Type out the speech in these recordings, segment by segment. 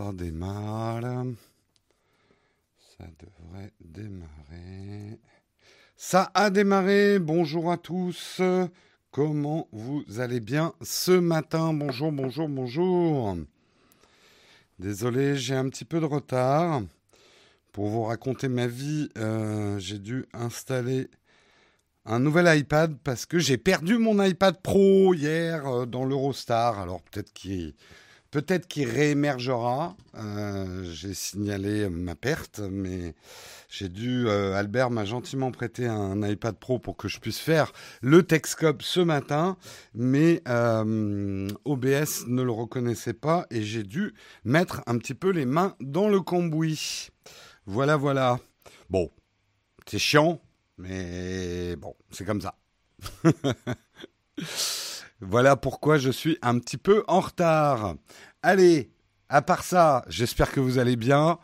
Ça démarre. Ça devrait démarrer. Ça a démarré. Bonjour à tous. Comment vous allez bien ce matin? Bonjour, bonjour, bonjour. Désolé, j'ai un petit peu de retard. Pour vous raconter ma vie, euh, j'ai dû installer un nouvel iPad parce que j'ai perdu mon iPad Pro hier euh, dans l'Eurostar. Alors peut-être qu'il peut-être réémergera. Euh, j'ai signalé ma perte, mais j'ai dû. Euh, Albert m'a gentiment prêté un iPad Pro pour que je puisse faire le Texcope ce matin, mais OBS ne le reconnaissait pas et j'ai dû mettre un petit peu les mains dans le cambouis. Voilà, voilà. Bon, c'est chiant, mais bon, c'est comme ça. voilà pourquoi je suis un petit peu en retard. Allez, à part ça, j'espère que vous allez bien.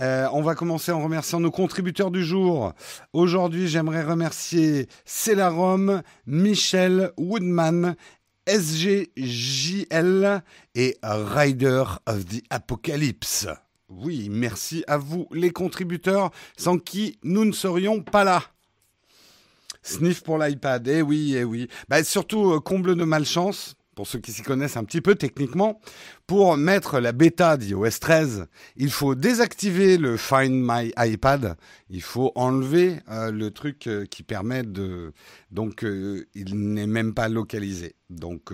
Euh, on va commencer en remerciant nos contributeurs du jour. Aujourd'hui, j'aimerais remercier Célarom, Michel Woodman, SGJL et Rider of the Apocalypse. Oui, merci à vous les contributeurs, sans qui nous ne serions pas là. Sniff pour l'iPad, eh oui, eh oui. Bah, surtout, euh, comble de malchance, pour ceux qui s'y connaissent un petit peu techniquement, pour mettre la bêta d'iOS 13, il faut désactiver le Find My iPad, il faut enlever euh, le truc euh, qui permet de... Donc, il n'est même pas localisé. Donc,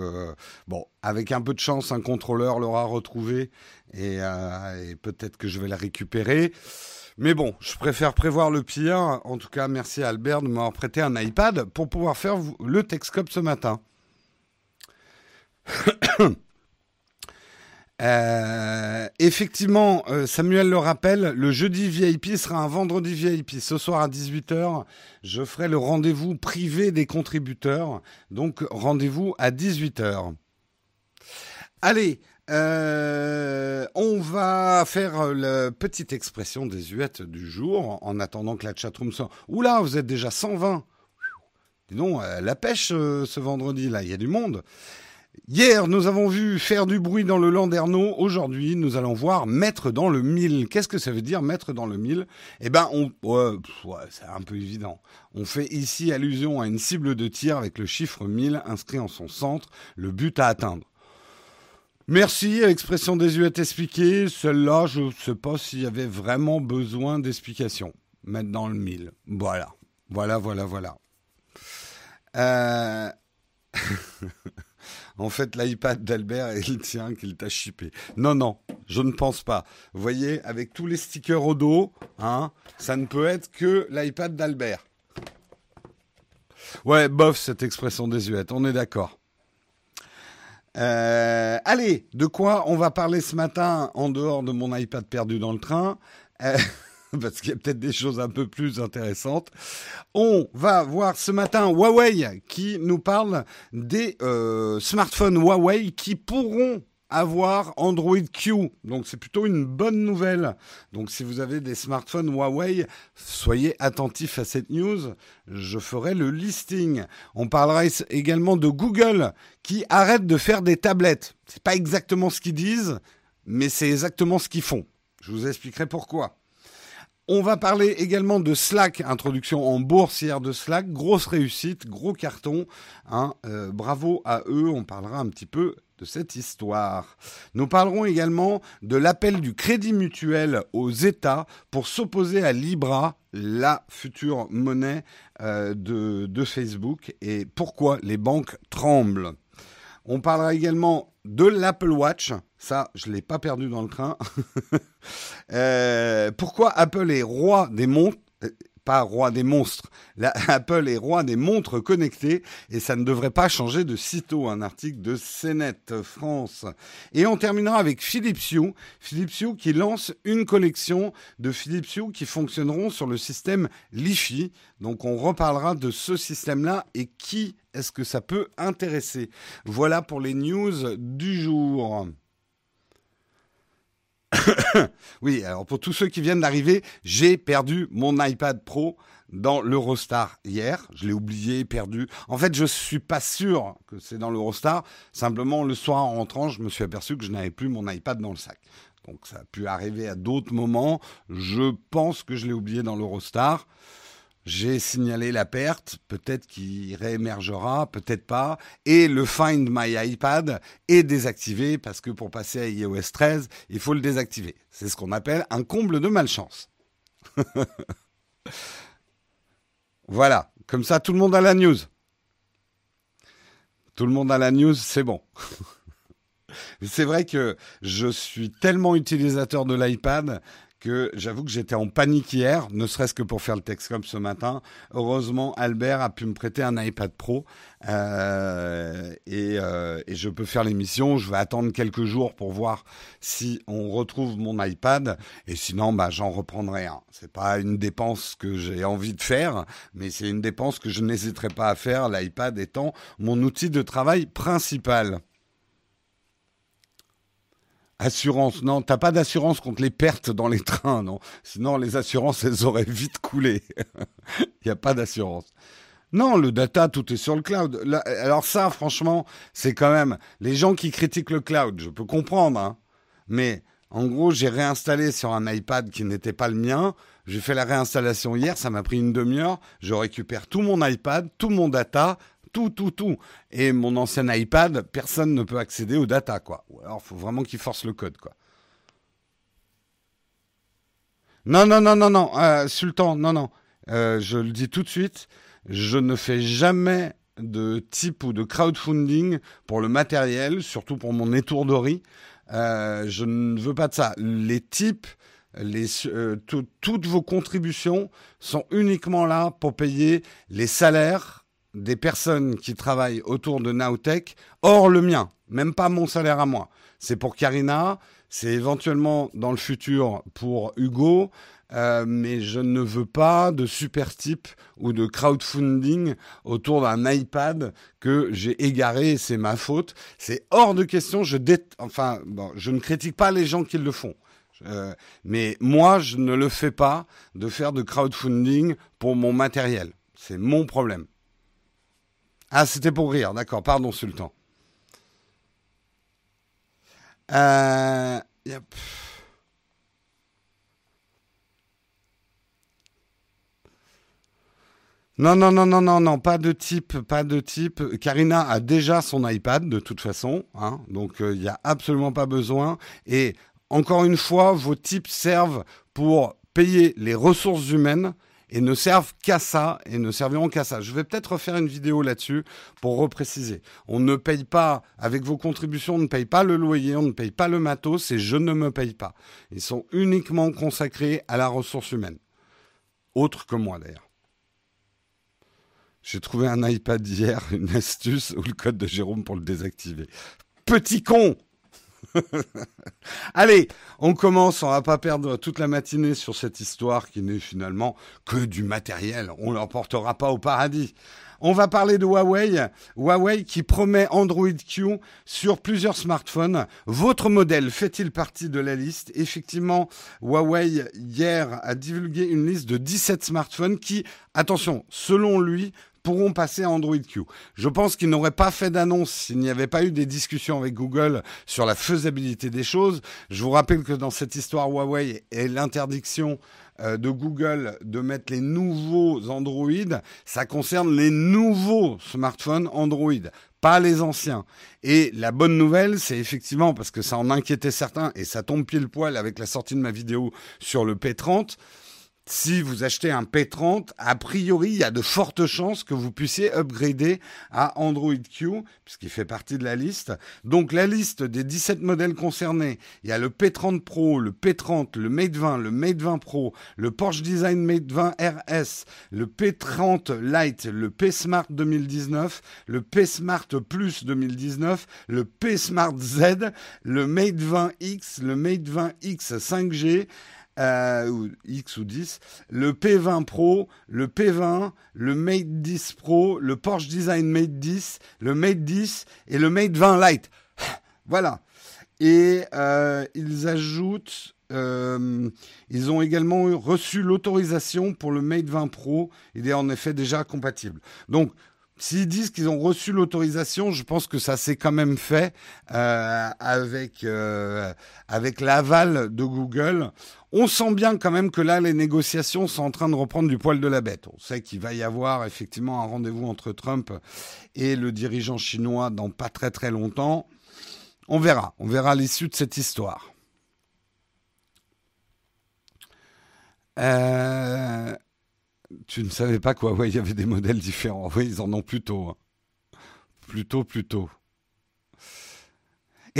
bon, avec un peu de chance, un contrôleur l'aura retrouvé et, et peut-être que je vais la récupérer. Mais bon, je préfère prévoir le pire. En tout cas, merci à Albert de m'avoir prêté un iPad pour pouvoir faire le Texcope ce matin. Euh, effectivement, euh, Samuel le rappelle, le jeudi VIP sera un vendredi VIP. Ce soir à 18h, je ferai le rendez-vous privé des contributeurs. Donc rendez-vous à 18h. Allez, euh, on va faire la petite expression des huettes du jour en attendant que la chatroom soit. Oula, vous êtes déjà 120. Dis donc, euh, la pêche euh, ce vendredi là, il y a du monde. Hier, nous avons vu faire du bruit dans le Landerneau. Aujourd'hui, nous allons voir mettre dans le mille. Qu'est-ce que ça veut dire mettre dans le mille? Eh ben, on, c'est un peu évident. On fait ici allusion à une cible de tir avec le chiffre 1000 inscrit en son centre, le but à atteindre. Merci, expression désuète expliquée. Celle-là, je ne sais pas s'il y avait vraiment besoin d'explication. Mettre dans le mille. Voilà. Voilà, voilà, voilà. Euh, en fait, l'iPad d'Albert est le tien qu'il t'a chippé. Non, non, je ne pense pas. Vous voyez, avec tous les stickers au dos, hein, ça ne peut être que l'iPad d'Albert. Ouais, bof, cette expression désuète, on est d'accord. Euh, allez, de quoi on va parler ce matin en dehors de mon iPad perdu dans le train euh, Parce qu'il y a peut-être des choses un peu plus intéressantes. On va voir ce matin Huawei qui nous parle des euh, smartphones Huawei qui pourront avoir Android Q. Donc c'est plutôt une bonne nouvelle. Donc si vous avez des smartphones Huawei, soyez attentifs à cette news. Je ferai le listing. On parlera également de Google qui arrête de faire des tablettes. C'est pas exactement ce qu'ils disent, mais c'est exactement ce qu'ils font. Je vous expliquerai pourquoi. On va parler également de Slack, introduction en boursière de Slack, grosse réussite, gros carton. Hein, euh, bravo à eux, on parlera un petit peu de cette histoire. Nous parlerons également de l'appel du crédit mutuel aux États pour s'opposer à Libra, la future monnaie euh, de, de Facebook, et pourquoi les banques tremblent. On parlera également de l'Apple Watch. Ça, je ne l'ai pas perdu dans le train. euh, pourquoi Apple est roi des montres? Pas roi des monstres. Apple est roi des montres connectées et ça ne devrait pas changer de sitôt. Un article de CNET France. Et on terminera avec Philips Hue. Philips qui lance une collection de Philips Hue qui fonctionneront sur le système Li-Fi. Donc on reparlera de ce système-là et qui est-ce que ça peut intéresser. Voilà pour les news du jour. oui, alors pour tous ceux qui viennent d'arriver, j'ai perdu mon iPad Pro. dans l'Eurostar hier. Je l'ai oublié, perdu. En fait, je suis pas sûr que c'est dans l'Eurostar. Simplement, le soir en rentrant, je me suis aperçu que je n'avais plus mon iPad dans le sac. Donc ça a pu arriver à d'autres moments. Je pense que je l'ai oublié dans l'Eurostar. J'ai signalé la perte, peut-être qu'il réémergera, peut-être pas. Et le Find My iPad est désactivé parce que pour passer à iOS 13, il faut le désactiver. C'est ce qu'on appelle un comble de malchance. voilà, comme ça tout le monde a la news. Tout le monde a la news, c'est bon. c'est vrai que je suis tellement utilisateur de l'iPad que j'avoue que j'étais en panique hier, ne serait-ce que pour faire le texte comme ce matin. Heureusement, Albert a pu me prêter un iPad Pro euh, euh, et, je peux faire l'émission. Je vais attendre quelques jours pour voir si on retrouve mon iPad et sinon, bah, j'en reprendrai un. C'est pas une dépense que j'ai envie de faire, mais c'est une dépense que je n'hésiterai pas à faire. L'iPad étant mon outil de travail principal. Assurance, non, t'as pas d'assurance contre les pertes dans les trains, non. Sinon, les assurances, elles auraient vite coulé. Il n'y a pas d'assurance. Non, le data, tout est sur le cloud. alors ça, franchement, c'est quand même les gens qui critiquent le cloud. Je peux comprendre, hein. mais en gros, j'ai réinstallé sur un iPad qui n'était pas le mien. J'ai fait la réinstallation hier, ça m'a pris une demi-heure. Je récupère tout mon iPad, tout mon data, tout, tout, tout. Et mon ancien iPad, personne ne peut accéder aux data, quoi. Ou alors, faut vraiment qu'il force le code, quoi. Non, non, non, non, non, euh, Sultan, non, non. Euh, je le dis tout de suite, je ne fais jamais de type ou de crowdfunding pour le matériel, surtout pour mon étourderie. Euh, je ne veux pas de ça. Les types, les, toutes vos contributions sont uniquement là pour payer les salaires des personnes qui travaillent autour de Nowtech, hors le mien, même pas mon salaire à moi. C'est pour Karina, c'est éventuellement dans le futur pour Hugo, euh, mais je ne veux pas de super type ou de crowdfunding autour d'un iPad que j'ai égaré c'est ma faute. C'est hors de question. Je enfin, bon, je ne critique pas les gens qui le font. Euh, mais moi, je ne le fais pas de faire de crowdfunding pour mon matériel. C'est mon problème. Ah, c'était pour rire, d'accord, pardon, Sultan. Euh, Non, non, non, non, non, non, pas de type, pas de type. Karina a déjà son iPad de toute façon, hein, donc euh, il n'y a absolument pas besoin. Et encore une fois, vos types servent pour payer les ressources humaines et ne servent qu'à ça et ne serviront qu'à ça. Je vais peut-être refaire une vidéo là-dessus pour repréciser. On ne paye pas, avec vos contributions, on ne paye pas le loyer, on ne paye pas le matos et je ne me paye pas. Ils sont uniquement consacrés à la ressource humaine. Autre que moi d'ailleurs. J'ai trouvé un iPad hier, une astuce ou le code de Jérôme pour le désactiver. Petit con Allez, on commence, on va pas perdre toute la matinée sur cette histoire qui n'est finalement que du matériel. On l'emportera pas au paradis. On va parler de Huawei. Huawei qui promet Android Q sur plusieurs smartphones. Votre modèle fait-il partie de la liste? Effectivement, Huawei hier a divulgué une liste de 17 smartphones qui, attention, selon lui, pourront passer à Android Q. Je pense qu'ils n'auraient pas fait d'annonce s'il n'y avait pas eu des discussions avec Google sur la faisabilité des choses. Je vous rappelle que dans cette histoire Huawei et l'interdiction euh, de Google de mettre les nouveaux Android, ça concerne les nouveaux smartphones Android, pas les anciens. Et la bonne nouvelle, c'est effectivement, parce que ça en inquiétait certains, et ça tombe pile poil avec la sortie de ma vidéo sur le P30, si vous achetez un P30, a priori, il y a de fortes chances que vous puissiez upgrader à Android Q, puisqu'il fait partie de la liste. Donc la liste des 17 modèles concernés, il y a le P30 Pro, le P30, le Mate 20, le Mate 20 Pro, le Porsche Design Mate 20 RS, le P30 Lite, le P Smart 2019, le P Smart Plus 2019, le P Smart Z, le Mate 20 X, le Mate 20 X 5G, euh, X ou 10, le P20 Pro, le P20, le Mate 10 Pro, le Porsche Design Mate 10, le Mate 10 et le Mate 20 Lite. voilà. Et euh, ils ajoutent euh, ils ont également reçu l'autorisation pour le Mate 20 Pro. Il est en effet déjà compatible. Donc, S'ils disent qu'ils ont reçu l'autorisation, je pense que ça s'est quand même fait euh, avec euh, avec l'aval de Google. On sent bien quand même que là, les négociations sont en train de reprendre du poil de la bête. On sait qu'il va y avoir effectivement un rendez-vous entre Trump et le dirigeant chinois dans pas très très longtemps. On verra, on verra l'issue de cette histoire. Euh, tu ne savais pas quoi Ouais, y avait des modèles différents. Oui, ils en ont plutôt. Hein. Plutôt, plutôt.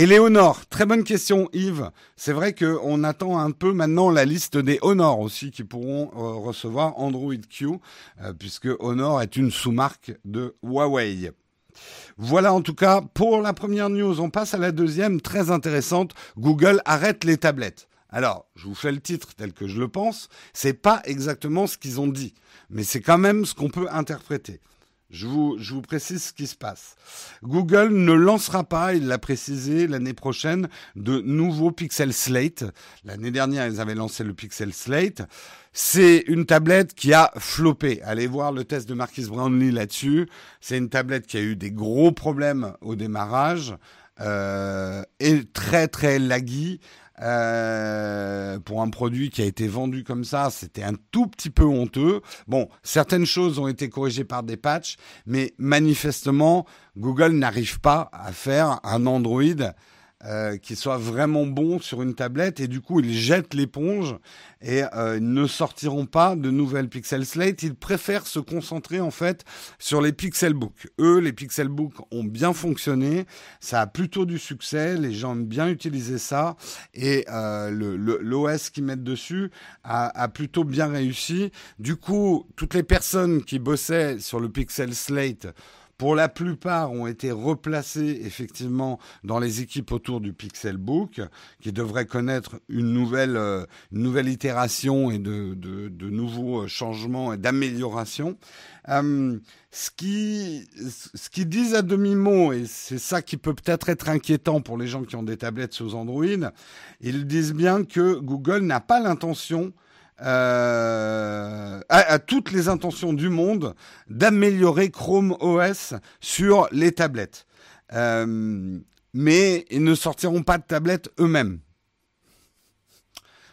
Léonore, très bonne question Yves. C'est vrai qu'on attend un peu maintenant la liste des Honor aussi qui pourront euh, recevoir Android Q, euh, puisque Honor est une sous-marque de Huawei. Voilà en tout cas pour la première news. On passe à la deuxième, très intéressante. Google arrête les tablettes. Alors, je vous fais le titre tel que je le pense. C'est pas exactement ce qu'ils ont dit, mais c'est quand même ce qu'on peut interpréter. Je vous, précise ce qui se passe. Google ne lancera pas, il l'a précisé, l'année prochaine, de nouveaux Pixel Slate. L'année dernière, ils avaient lancé le Pixel Slate. C'est une tablette qui a floppé. Allez voir le test de Marquis Brownlee là-dessus. C'est une tablette qui a eu des gros problèmes au démarrage euh, et très très laggy euh, pour un produit qui a été vendu comme ça, c'était un tout petit peu honteux. Bon, certaines choses ont été corrigées par des patchs, mais manifestement, Google n'arrive pas à faire un Android euh, qui soit vraiment bon sur une tablette et du coup ils jettent l'éponge et euh, ne sortiront pas de nouvelles Pixel Slate. Ils préfèrent se concentrer en fait sur les Pixel Book. Eux, les Pixel Book ont bien fonctionné, ça a plutôt du succès, les gens aiment bien utiliser ça et euh, l'OS qu'ils mettent dessus a, a, plutôt bien réussi. Du coup, toutes les personnes qui bossaient sur le Pixel Slate pour la plupart, ont été replacés effectivement dans les équipes autour du Pixelbook, qui devrait connaître une nouvelle, euh, une nouvelle itération et de, de, de nouveaux euh, changements et d'améliorations. Euh, ce qui, ce qu'ils disent à demi-mot, et c'est ça qui peut peut-être être inquiétant pour les gens qui ont des tablettes sous Android, ils disent bien que Google n'a pas l'intention euh, à, toutes les intentions du monde d'améliorer Chrome OS sur les tablettes. Euh, mais ils ne sortiront pas de tablettes eux-mêmes.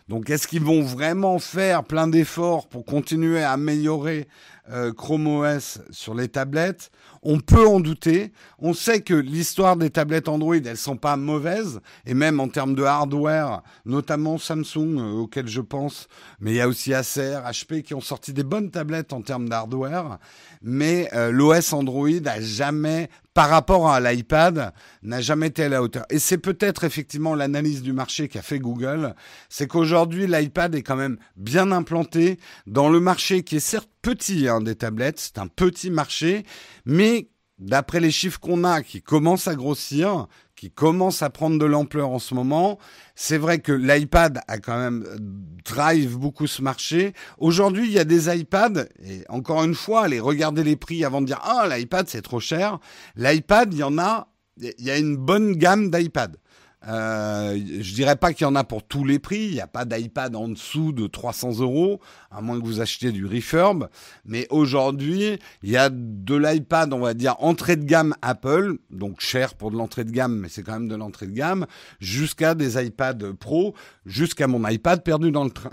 Donc est-ce qu'ils vont vraiment faire plein d'efforts pour continuer à améliorer euh, Chrome OS sur les tablettes. On peut en douter. On sait que l'histoire des tablettes Android, elles sont pas mauvaises, et même en termes de hardware, notamment Samsung, euh, auquel je pense, mais il y a aussi Acer, HP qui ont sorti des bonnes tablettes en termes d'hardware, mais euh, l'OS Android a jamais par rapport à l'iPad, n'a jamais été à la hauteur. Et c'est peut-être effectivement l'analyse du marché qu'a fait Google, c'est qu'aujourd'hui l'iPad est quand même bien implanté dans le marché qui est certes petit hein, des tablettes, c'est un petit marché, mais d'après les chiffres qu'on a, qui commencent à grossir, qui commencent à prendre de l'ampleur en ce moment, c'est vrai que l'iPad a quand même euh, drive beaucoup ce marché. Aujourd'hui, il y a des iPads, et encore une fois, allez regarder les prix avant de dire ah l'iPad c'est trop cher. L'iPad, il y en a, il y a une bonne gamme d'iPad. Euh, je dirais pas qu'il y en a pour tous les prix. Il n'y a pas d'iPad en dessous de 300 euros, à moins que vous achetiez du refurb. Mais aujourd'hui, il y a de l'iPad, on va dire, entrée de gamme Apple, donc cher pour de l'entrée de gamme, mais c'est quand même de l'entrée de gamme, jusqu'à des iPad Pro, jusqu'à mon iPad perdu dans le train.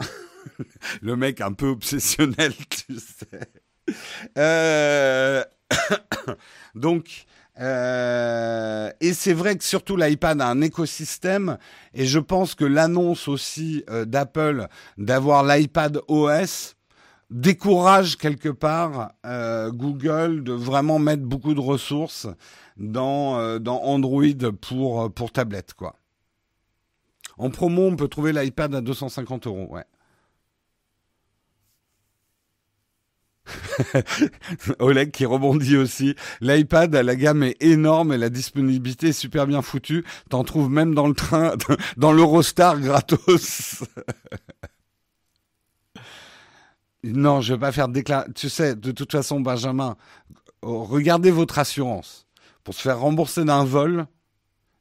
le mec un peu obsessionnel, tu sais. Euh... donc, euh, et c'est vrai que surtout l'iPad a un écosystème et je pense que l'annonce aussi euh, d'Apple d'avoir l'iPad OS décourage quelque part euh, Google de vraiment mettre beaucoup de ressources dans, dans Android pour, pour tablette quoi. En promo, on peut trouver l'iPad à 250 euros, ouais. Oleg qui rebondit aussi. L'iPad, la gamme est énorme et la disponibilité est super bien foutue. T'en trouves même dans le train, dans l'Eurostar gratos. non, je vais pas faire déclarer. Tu sais, de toute façon, Benjamin, regardez votre assurance. Pour se faire rembourser d'un vol,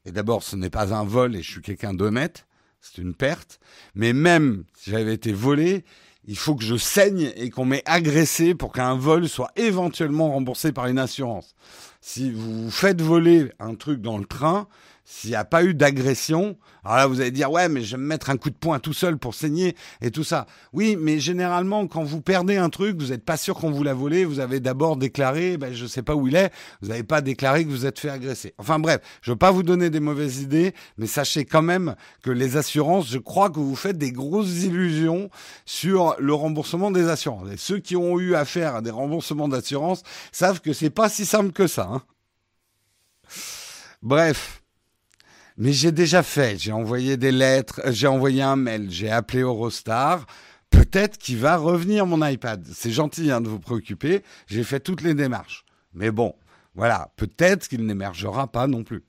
et d'abord, ce n'est pas un vol et je suis quelqu'un d'honnête, c'est une perte. Mais même si j'avais été volé, il faut que je saigne et qu'on m'ait agressé pour qu'un vol soit éventuellement remboursé par une assurance. Si vous faites voler un truc dans le train, s'il n'y a pas eu d'agression, alors là vous allez dire ouais mais je vais me mettre un coup de poing tout seul pour saigner et tout ça. Oui mais généralement quand vous perdez un truc, vous n'êtes pas sûr qu'on vous l'a volé, vous avez d'abord déclaré, ben, je ne sais pas où il est, vous n'avez pas déclaré que vous êtes fait agresser. Enfin bref, je ne veux pas vous donner des mauvaises idées, mais sachez quand même que les assurances, je crois que vous faites des grosses illusions sur le remboursement des assurances. Et ceux qui ont eu affaire à des remboursements d'assurance savent que c'est pas si simple que ça. Hein. Bref. Mais j'ai déjà fait, j'ai envoyé des lettres, euh, j'ai envoyé un mail, j'ai appelé Eurostar. Peut-être qu'il va revenir mon iPad. C'est gentil hein, de vous préoccuper, j'ai fait toutes les démarches. Mais bon, voilà, peut-être qu'il n'émergera pas non plus.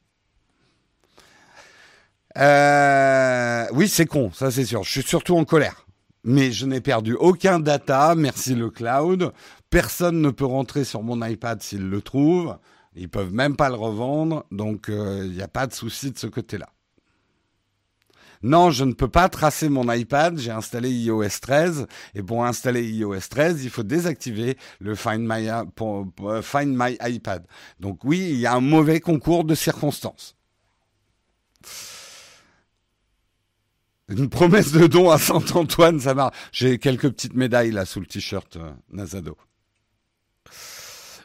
Euh, oui, c'est con, ça c'est sûr. Je suis surtout en colère. Mais je n'ai perdu aucun data, merci le cloud. Personne ne peut rentrer sur mon iPad s'il le trouve. Ils peuvent même pas le revendre, donc il euh, n'y a pas de souci de ce côté-là. Non, je ne peux pas tracer mon iPad. J'ai installé iOS 13 et pour installer iOS 13, il faut désactiver le Find My, euh, Find My iPad. Donc oui, il y a un mauvais concours de circonstances. Une promesse de don à Saint-Antoine, ça marche. J'ai quelques petites médailles là sous le t-shirt euh, Nazado.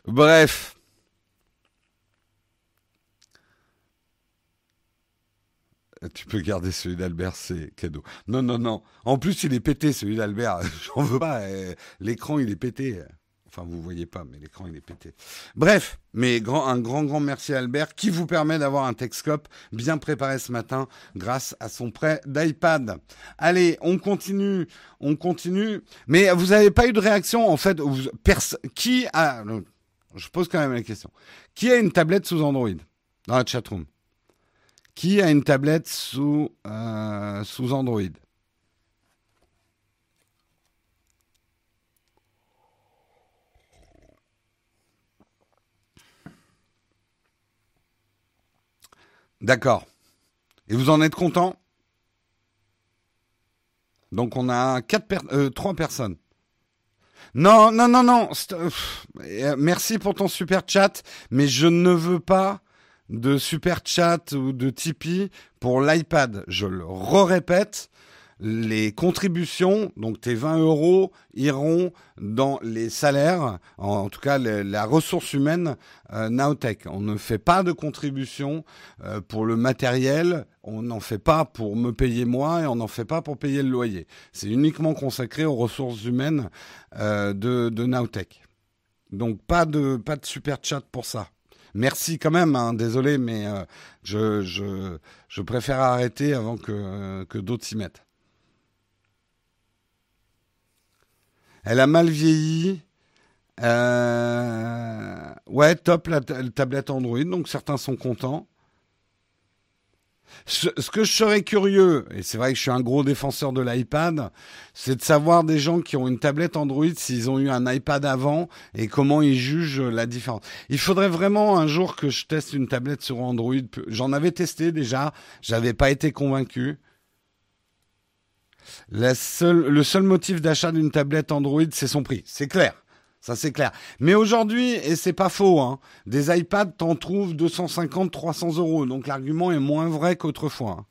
Bref. Tu peux garder celui d'Albert, c'est cadeau. Non, non, non. En plus, il est pété, celui d'Albert. J'en veux pas. Euh, l'écran, il est pété. Enfin, vous voyez pas, mais l'écran, il est pété. Bref, mais grand, un grand, grand merci à Albert qui vous permet d'avoir un Texcope bien préparé ce matin grâce à son prêt d'iPad. Allez, on continue, on continue. Mais vous n'avez pas eu de réaction, en fait. qui a, je pose quand même la question. Qui a une tablette sous Android? Dans la chatroom? Qui a une tablette sous, euh, sous Android? D'accord. Et vous en êtes content? Donc on a quatre euh, trois personnes. Non, non, non, non. Euh, merci pour ton super chat, mais je ne veux pas de super chat ou de Tipeee pour l'iPad. Je le répète, les contributions, donc tes 20 euros, iront dans les salaires, en, tout cas la ressource humaine euh. On ne fait pas de contribution euh, pour le matériel, on n'en fait pas pour me payer moi et on n'en fait pas pour payer le loyer. C'est uniquement consacré aux ressources humaines euh, de, de. Donc pas de, pas de super chat pour ça. Merci quand même, hein, désolé, mais euh, je, préfère arrêter avant que, que d'autres s'y mettent. Elle a mal vieilli. Euh, ouais, top la, tablette Android, donc certains sont contents. Ce, que je serais curieux, et c'est vrai que je suis un gros défenseur de l'iPad, c'est de savoir des gens qui ont une tablette Android s'ils ont eu un iPad avant et comment ils jugent la différence. Il faudrait vraiment un jour que je teste une tablette sur Android. J'en avais testé déjà, j'avais pas été convaincu. le seul motif d'achat d'une tablette Android, c'est son prix. C'est clair. Ça, c'est clair. Mais aujourd'hui, et c'est pas faux, hein, des iPads, t'en trouves 250, 300 euros. Donc l'argument est moins vrai qu'autrefois. Hein.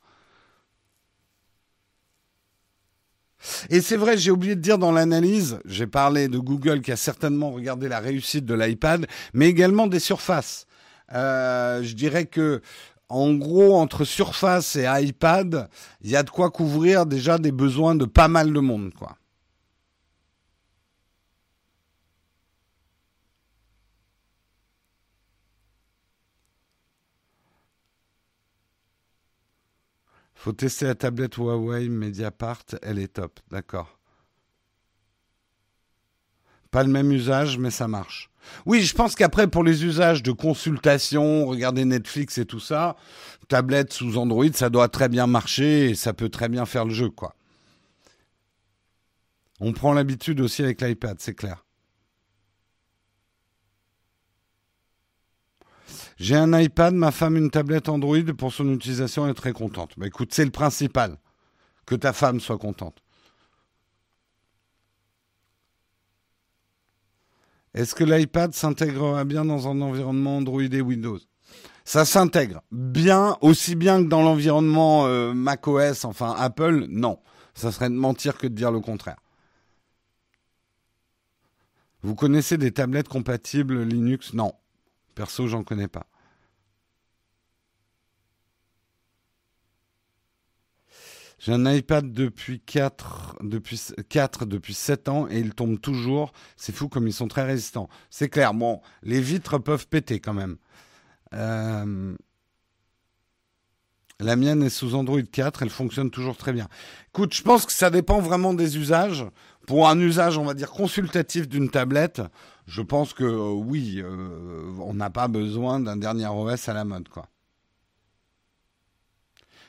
Et c'est vrai, j'ai oublié de dire dans l'analyse, j'ai parlé de Google qui a certainement regardé la réussite de l'iPad, mais également des surfaces. Euh, je dirais que, en gros, entre Surface et iPad, il y a de quoi couvrir déjà des besoins de pas mal de monde, quoi. Faut tester la tablette Huawei Mediapart, elle est top, d'accord. Pas le même usage, mais ça marche. Oui, je pense qu'après, pour les usages de consultation, regarder Netflix et tout ça, tablette sous Android, ça doit très bien marcher et ça peut très bien faire le jeu, quoi. On prend l'habitude aussi avec l'iPad, c'est clair. J'ai un iPad, ma femme une tablette Android pour son utilisation, elle est très contente. Bah, écoute, c'est le principal. que ta femme soit contente. Est-ce que l'iPad s'intégrera bien dans un environnement Android et Windows? Ça s'intègre bien, aussi bien que dans l'environnement euh, macOS, enfin Apple, non. Ça serait de mentir que de dire le contraire. Vous connaissez des tablettes compatibles Linux? Non. Perso, j'en connais pas. J'ai un iPad depuis 4, depuis 4, depuis 7 ans et il tombe toujours. C'est fou comme ils sont très résistants. C'est clair. Bon, les vitres peuvent péter quand même. Euh, la mienne est sous Android 4, elle fonctionne toujours très bien. Écoute, je pense que ça dépend vraiment des usages. Pour un usage, on va dire, consultatif d'une tablette, je pense que euh, oui, euh, on n'a pas besoin d'un dernier OS à la mode, quoi.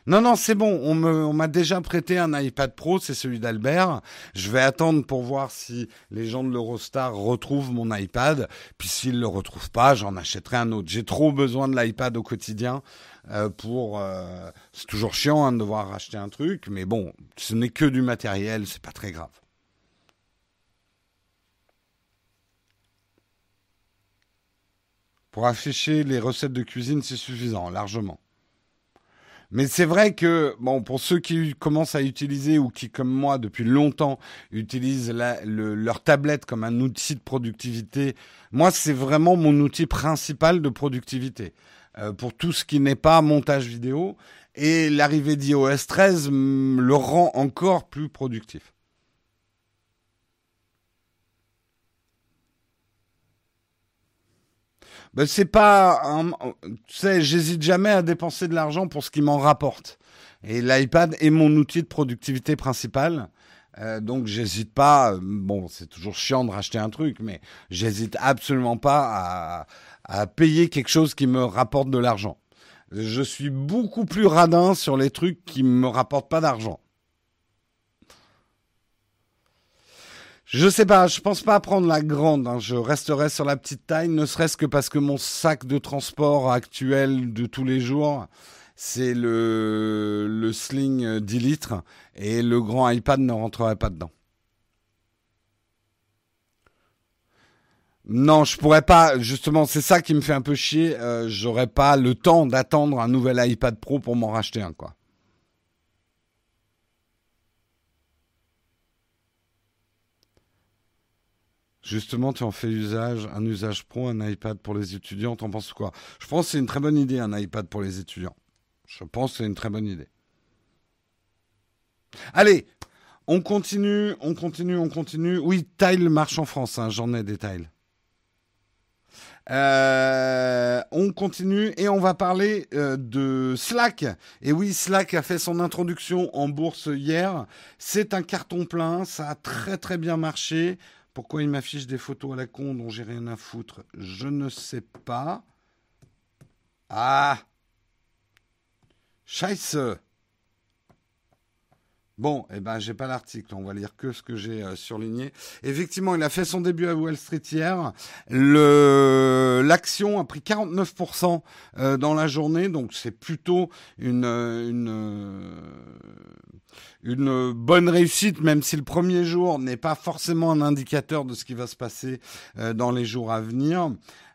Non, non, c'est bon. On m'a déjà prêté un iPad Pro, c'est celui d'Albert. Je vais attendre pour voir si les gens de l'Eurostar retrouvent mon iPad. Puis s'ils le retrouvent pas, j'en achèterai un autre. J'ai trop besoin de l'iPad au quotidien euh, pour. C'est toujours chiant hein, de devoir racheter un truc, mais bon, ce n'est que du matériel, c'est pas très grave. Pour afficher les recettes de cuisine, c'est suffisant, largement. Mais c'est vrai que, bon, pour ceux qui commencent à utiliser ou qui, comme moi, depuis longtemps, utilisent leur tablette comme un outil de productivité, moi, c'est vraiment mon outil principal de productivité. Euh, pour tout ce qui n'est pas montage vidéo. Et l'arrivée d'iOS 13 le rend encore plus productif. Ben, c'est pas, tu sais, j'hésite jamais à dépenser de l'argent pour ce qui m'en rapporte. Et l'iPad est mon outil de productivité principal. Euh, donc j'hésite pas. Bon, c'est toujours chiant de racheter un truc, mais j'hésite absolument pas à, à payer quelque chose qui me rapporte de l'argent. Je suis beaucoup plus radin sur les trucs qui me rapportent pas d'argent. Je sais pas, je pense pas prendre la grande. Hein. Je resterai sur la petite taille, ne serait-ce que parce que mon sac de transport actuel de tous les jours, c'est le, Sling 10 litres et le grand iPad ne rentrerait pas dedans. Non, je pourrais pas. Justement, c'est ça qui me fait un peu chier. Euh, J'aurais pas le temps d'attendre un nouvel iPad Pro pour m'en racheter un, quoi. Justement, tu en fais usage, un usage pro, un iPad pour les étudiants, t'en penses quoi? Je pense que c'est une très bonne idée, un iPad pour les étudiants. Je pense que c'est une très bonne idée. Allez, on continue, on continue, on continue. Oui, Tile marche en France, hein, j'en ai des Tile. Euh, on continue et on va parler euh, de Slack. Et oui, Slack a fait son introduction en bourse hier. C'est un carton plein, ça a très très bien marché. Pourquoi il m'affiche des photos à la con dont j'ai rien à foutre? Je ne sais pas. Ah! Scheiße Bon, eh ben, j'ai pas l'article. On va lire que ce que j'ai euh, surligné. Effectivement, il a fait son début à Wall Street hier. Le l'action a pris 49% euh, dans la journée, donc c'est plutôt une une une bonne réussite, même si le premier jour n'est pas forcément un indicateur de ce qui va se passer euh, dans les jours à venir.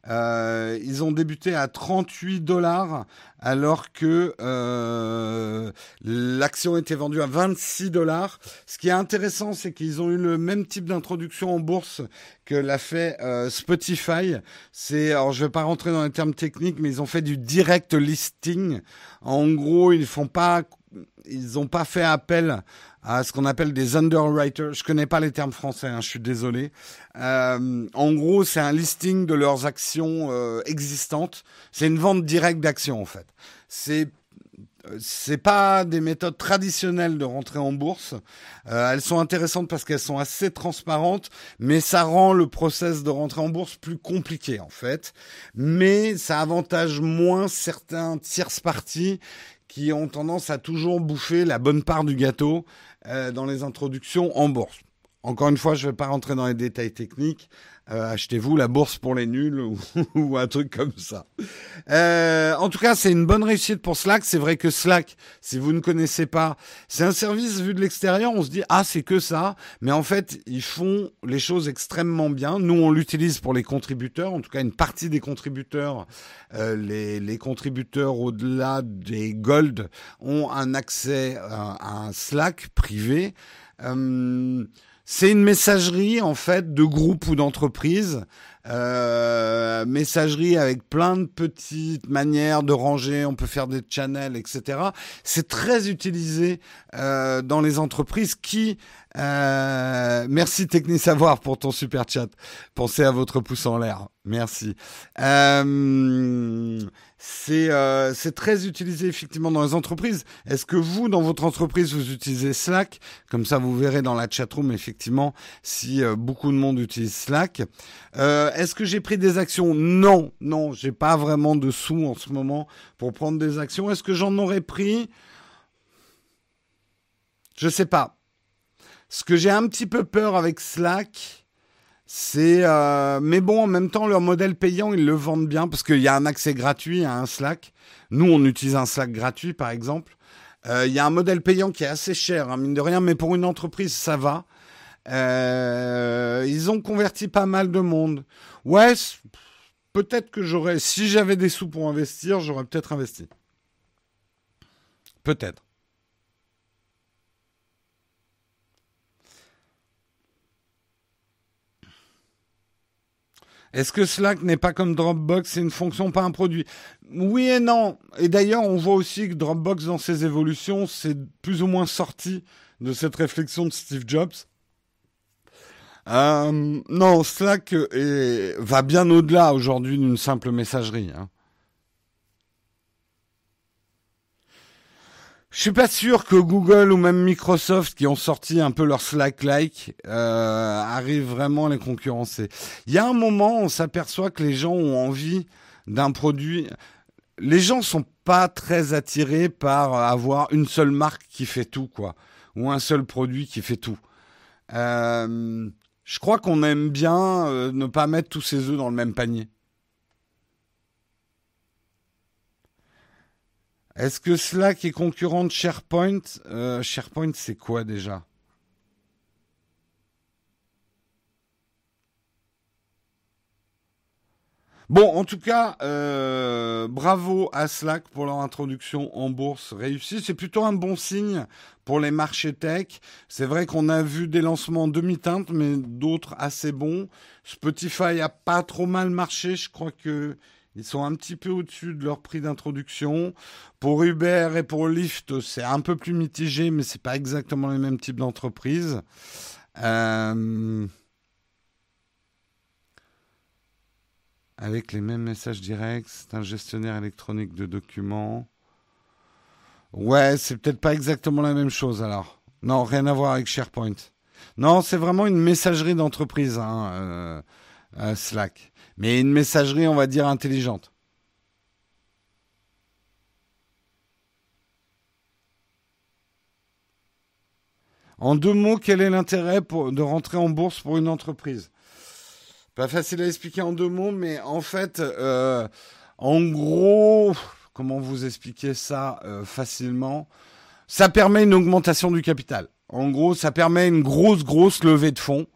Euh, ils ont débuté à 38 dollars alors que euh, l'action était vendue à 26 dollars. Ce qui est intéressant, c'est qu'ils ont eu le même type d'introduction en bourse que l'a fait euh, Spotify. C'est, alors je vais pas rentrer dans les termes techniques, mais ils ont fait du direct listing. En gros, ils font pas ils n'ont pas fait appel à ce qu'on appelle des underwriters. Je connais pas les termes français, hein, je suis désolé. Euh, en gros, c'est un listing de leurs actions euh, existantes. C'est une vente directe d'actions en fait. C'est c'est pas des méthodes traditionnelles de rentrer en bourse. Euh, elles sont intéressantes parce qu'elles sont assez transparentes, mais ça rend le process de rentrer en bourse plus compliqué en fait. Mais ça avantage moins certains tierces parties qui ont tendance à toujours bouffer la bonne part du gâteau euh, dans les introductions en bourse. encore une fois, je ne vais pas rentrer dans les détails techniques. Euh, achetez-vous la bourse pour les nuls ou, un truc comme ça. Euh, en tout cas, c'est une bonne réussite pour Slack. C'est vrai que Slack, si vous ne connaissez pas, c'est un service vu de l'extérieur. On se dit ah c'est que ça, mais en fait ils font les choses extrêmement bien. Nous on l'utilise pour les contributeurs, en tout cas une partie des contributeurs, euh, les, les, contributeurs au-delà des gold ont un accès à, un Slack privé. Euh, c'est une messagerie en fait de groupe ou d'entreprise. Euh, messagerie avec plein de petites manières de ranger, on peut faire des channels, etc. C'est très utilisé euh, dans les entreprises qui... Euh, merci Technisavoir pour ton super chat. Pensez à votre pouce en l'air. Merci. Euh, euh, c'est très utilisé effectivement dans les entreprises. Est-ce que vous, dans votre entreprise, vous utilisez Slack? Comme ça, vous verrez dans la chatroom effectivement si euh, beaucoup de monde utilise Slack. Euh, Est-ce que j'ai pris des actions? Non, non, j'ai pas vraiment de sous en ce moment pour prendre des actions. Est-ce que j'en aurais pris? Je sais pas. Ce que j'ai un petit peu peur avec Slack, c'est, euh, mais bon, en même temps, leur modèle payant, ils le vendent bien parce qu'il y a un accès gratuit à un Slack. Nous, on utilise un Slack gratuit, par exemple. Euh, il y a un modèle payant qui est assez cher, hein, mine de rien, mais pour une entreprise, ça va. Euh, ils ont converti pas mal de monde. Ouais, peut-être que j'aurais, si j'avais des sous pour investir, j'aurais peut-être investi. Peut-être. Est-ce que Slack n'est pas comme Dropbox, c'est une fonction, pas un produit? Oui et non. Et d'ailleurs, on voit aussi que Dropbox, dans ses évolutions, c'est plus ou moins sorti de cette réflexion de Steve Jobs. Euh, non, Slack va bien au-delà aujourd'hui d'une simple messagerie. Hein. Je suis pas sûr que Google ou même Microsoft, qui ont sorti un peu leur Slack-like, euh, arrivent vraiment à les concurrencer. Il y a un moment, on s'aperçoit que les gens ont envie d'un produit. Les gens sont pas très attirés par avoir une seule marque qui fait tout, quoi, ou un seul produit qui fait tout. Euh, je crois qu'on aime bien euh, ne pas mettre tous ses œufs dans le même panier. Est-ce que Slack est concurrent de SharePoint euh, SharePoint, c'est quoi déjà? Bon, en tout cas, euh, bravo à Slack pour leur introduction en bourse réussie. C'est plutôt un bon signe pour les marchés tech. C'est vrai qu'on a vu des lancements demi-teinte, mais d'autres assez bons. Spotify a pas trop mal marché. Je crois que ils sont un petit peu au-dessus de leur prix d'introduction. Pour Uber et pour Lyft, c'est un peu plus mitigé, mais c'est pas exactement les mêmes types d'entreprises. Euh, avec les mêmes messages directs, c'est un gestionnaire électronique de documents. Ouais, c'est peut-être pas exactement la même chose alors. Non, rien à voir avec SharePoint. Non, c'est vraiment une messagerie d'entreprise, hein, euh, euh, Slack mais une messagerie, on va dire, intelligente. En deux mots, quel est l'intérêt de rentrer en bourse pour une entreprise? Pas facile à expliquer en deux mots, mais en fait, euh, en gros, comment vous expliquer ça euh, facilement? Ça permet une augmentation du capital. En gros, ça permet une grosse, grosse levée de fonds.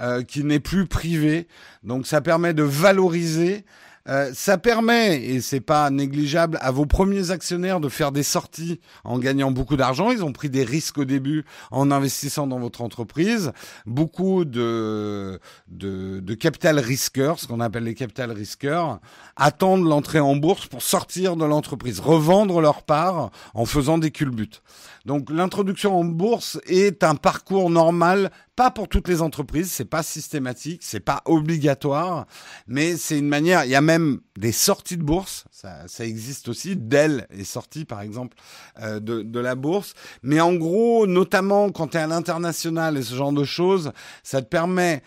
Euh, qui n'est plus privé. Donc ça permet de valoriser. Euh, ça permet, et c'est pas négligeable, à vos premiers actionnaires de faire des sorties en gagnant beaucoup d'argent. Ils ont pris des risques au début en investissant dans votre entreprise. Beaucoup de, de, de capital risqueurs, ce qu'on appelle les capital risqueurs, attendent l'entrée en bourse pour sortir de l'entreprise, revendre leur part en faisant des culbutes. Donc l'introduction en bourse est un parcours normal, pas pour toutes les entreprises, c'est pas systématique, c'est pas obligatoire, mais c'est une manière. Il y a même des sorties de bourse, ça, ça existe aussi. Dell est sorti par exemple euh, de, de la bourse, mais en gros, notamment quand tu es à l'international et ce genre de choses, ça te permet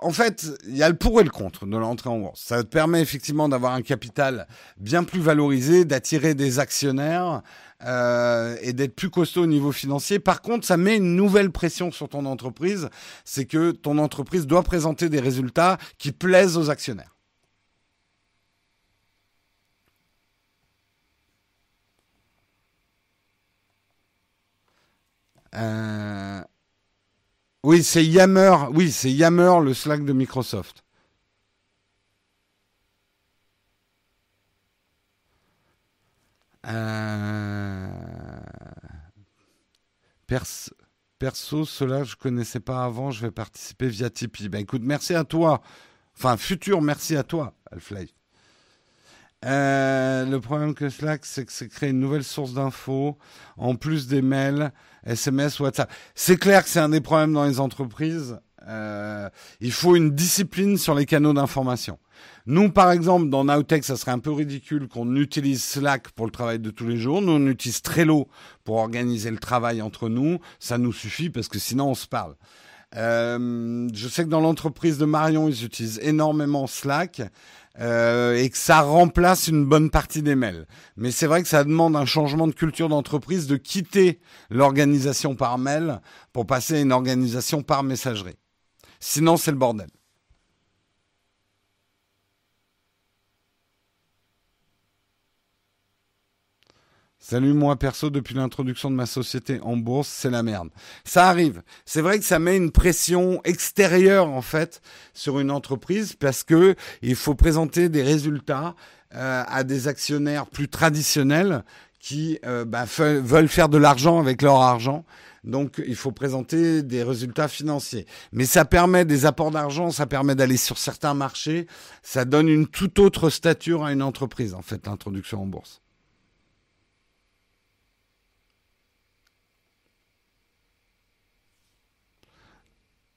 en fait, il y a le pour et le contre de l'entrée en bourse. Ça te permet effectivement d'avoir un capital bien plus valorisé, d'attirer des actionnaires, euh, et d'être plus costaud au niveau financier. Par contre, ça met une nouvelle pression sur ton entreprise, c'est que ton entreprise doit présenter des résultats qui plaisent aux actionnaires. Euh, oui, c'est Yammer. Oui, c'est Yammer, le Slack de Microsoft. Euh, perso, cela je connaissais pas avant. Je vais participer via Tipeee. Ben écoute, merci à toi. Enfin, futur, merci à toi, Half-Life. Euh, le problème que Slack, c'est que c'est créer une nouvelle source d'infos, en plus des mails, SMS, WhatsApp. C'est clair que c'est un des problèmes dans les entreprises. Euh, il faut une discipline sur les canaux d'information. Nous, par exemple, dans Nowtech, ça serait un peu ridicule qu'on utilise Slack pour le travail de tous les jours. Nous, on utilise Trello pour organiser le travail entre nous. Ça nous suffit parce que sinon, on se parle. Euh, je sais que dans l'entreprise de Marion, ils utilisent énormément Slack. Euh, et que ça remplace une bonne partie des mails. Mais c'est vrai que ça demande un changement de culture d'entreprise de quitter l'organisation par mail pour passer à une organisation par messagerie. Sinon, c'est le bordel. Salut moi perso, depuis l'introduction de ma société en bourse, c'est la merde. Ça arrive. C'est vrai que ça met une pression extérieure en fait sur une entreprise parce que il faut présenter des résultats euh, à des actionnaires plus traditionnels qui euh, bah, veulent faire de l'argent avec leur argent. Donc il faut présenter des résultats financiers. Mais ça permet des apports d'argent, ça permet d'aller sur certains marchés, ça donne une toute autre stature à une entreprise en fait l'introduction en bourse.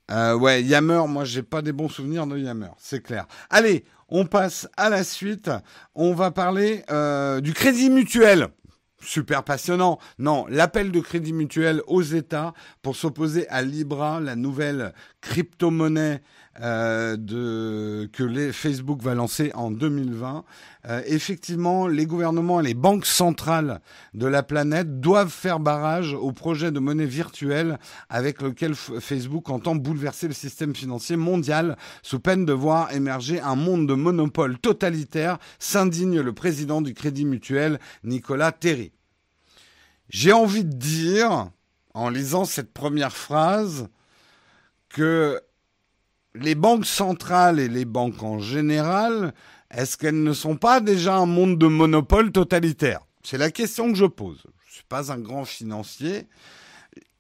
Euh, ouais, Yammer, moi j'ai pas des bons souvenirs de Yammer, c'est clair. Allez, on passe à la suite. On va parler euh, du crédit mutuel. Super passionnant. Non, l'appel de crédit mutuel aux États pour s'opposer à Libra, la nouvelle crypto-monnaie euh, de, que les Facebook va lancer en 2020. Euh, effectivement, les gouvernements et les banques centrales de la planète doivent faire barrage au projet de monnaie virtuelle avec lequel Facebook entend bouleverser le système financier mondial sous peine de voir émerger un monde de monopole totalitaire, s'indigne le président du Crédit Mutuel, Nicolas Terry. J'ai envie de dire, en lisant cette première phrase, que les banques centrales et les banques en général, est-ce qu'elles ne sont pas déjà un monde de monopole totalitaire C'est la question que je pose. Je ne suis pas un grand financier.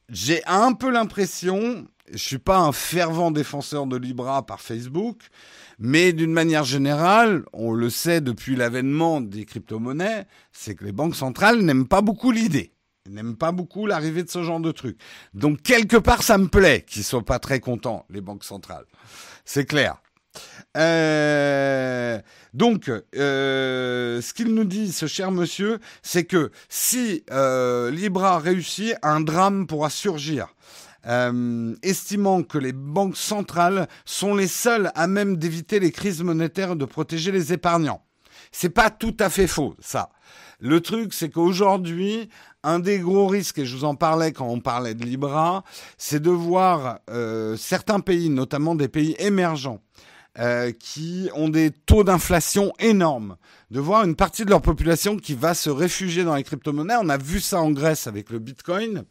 J'ai un peu l'impression, je ne suis pas un fervent défenseur de Libra par Facebook, mais d'une manière générale, on le sait depuis l'avènement des crypto-monnaies, c'est que les banques centrales n'aiment pas beaucoup l'idée. N'aiment pas beaucoup l'arrivée de ce genre de truc. Donc quelque part, ça me plaît qu'ils soient pas très contents, les banques centrales. C'est clair. Euh, donc, euh, ce qu'il nous dit, ce cher monsieur, c'est que si euh, Libra réussit, un drame pourra surgir. estimant que les banques centrales sont les seules à même d'éviter les crises monétaires et de protéger les épargnants. C'est pas tout à fait faux, ça. Le truc, c'est qu'aujourd'hui, un des gros risques, et je vous en parlais quand on parlait de Libra, c'est de voir euh, certains pays, notamment des pays émergents, euh, qui ont des taux d'inflation énormes, de voir une partie de leur population qui va se réfugier dans les crypto-monnaies. On a vu ça en Grèce avec le Bitcoin.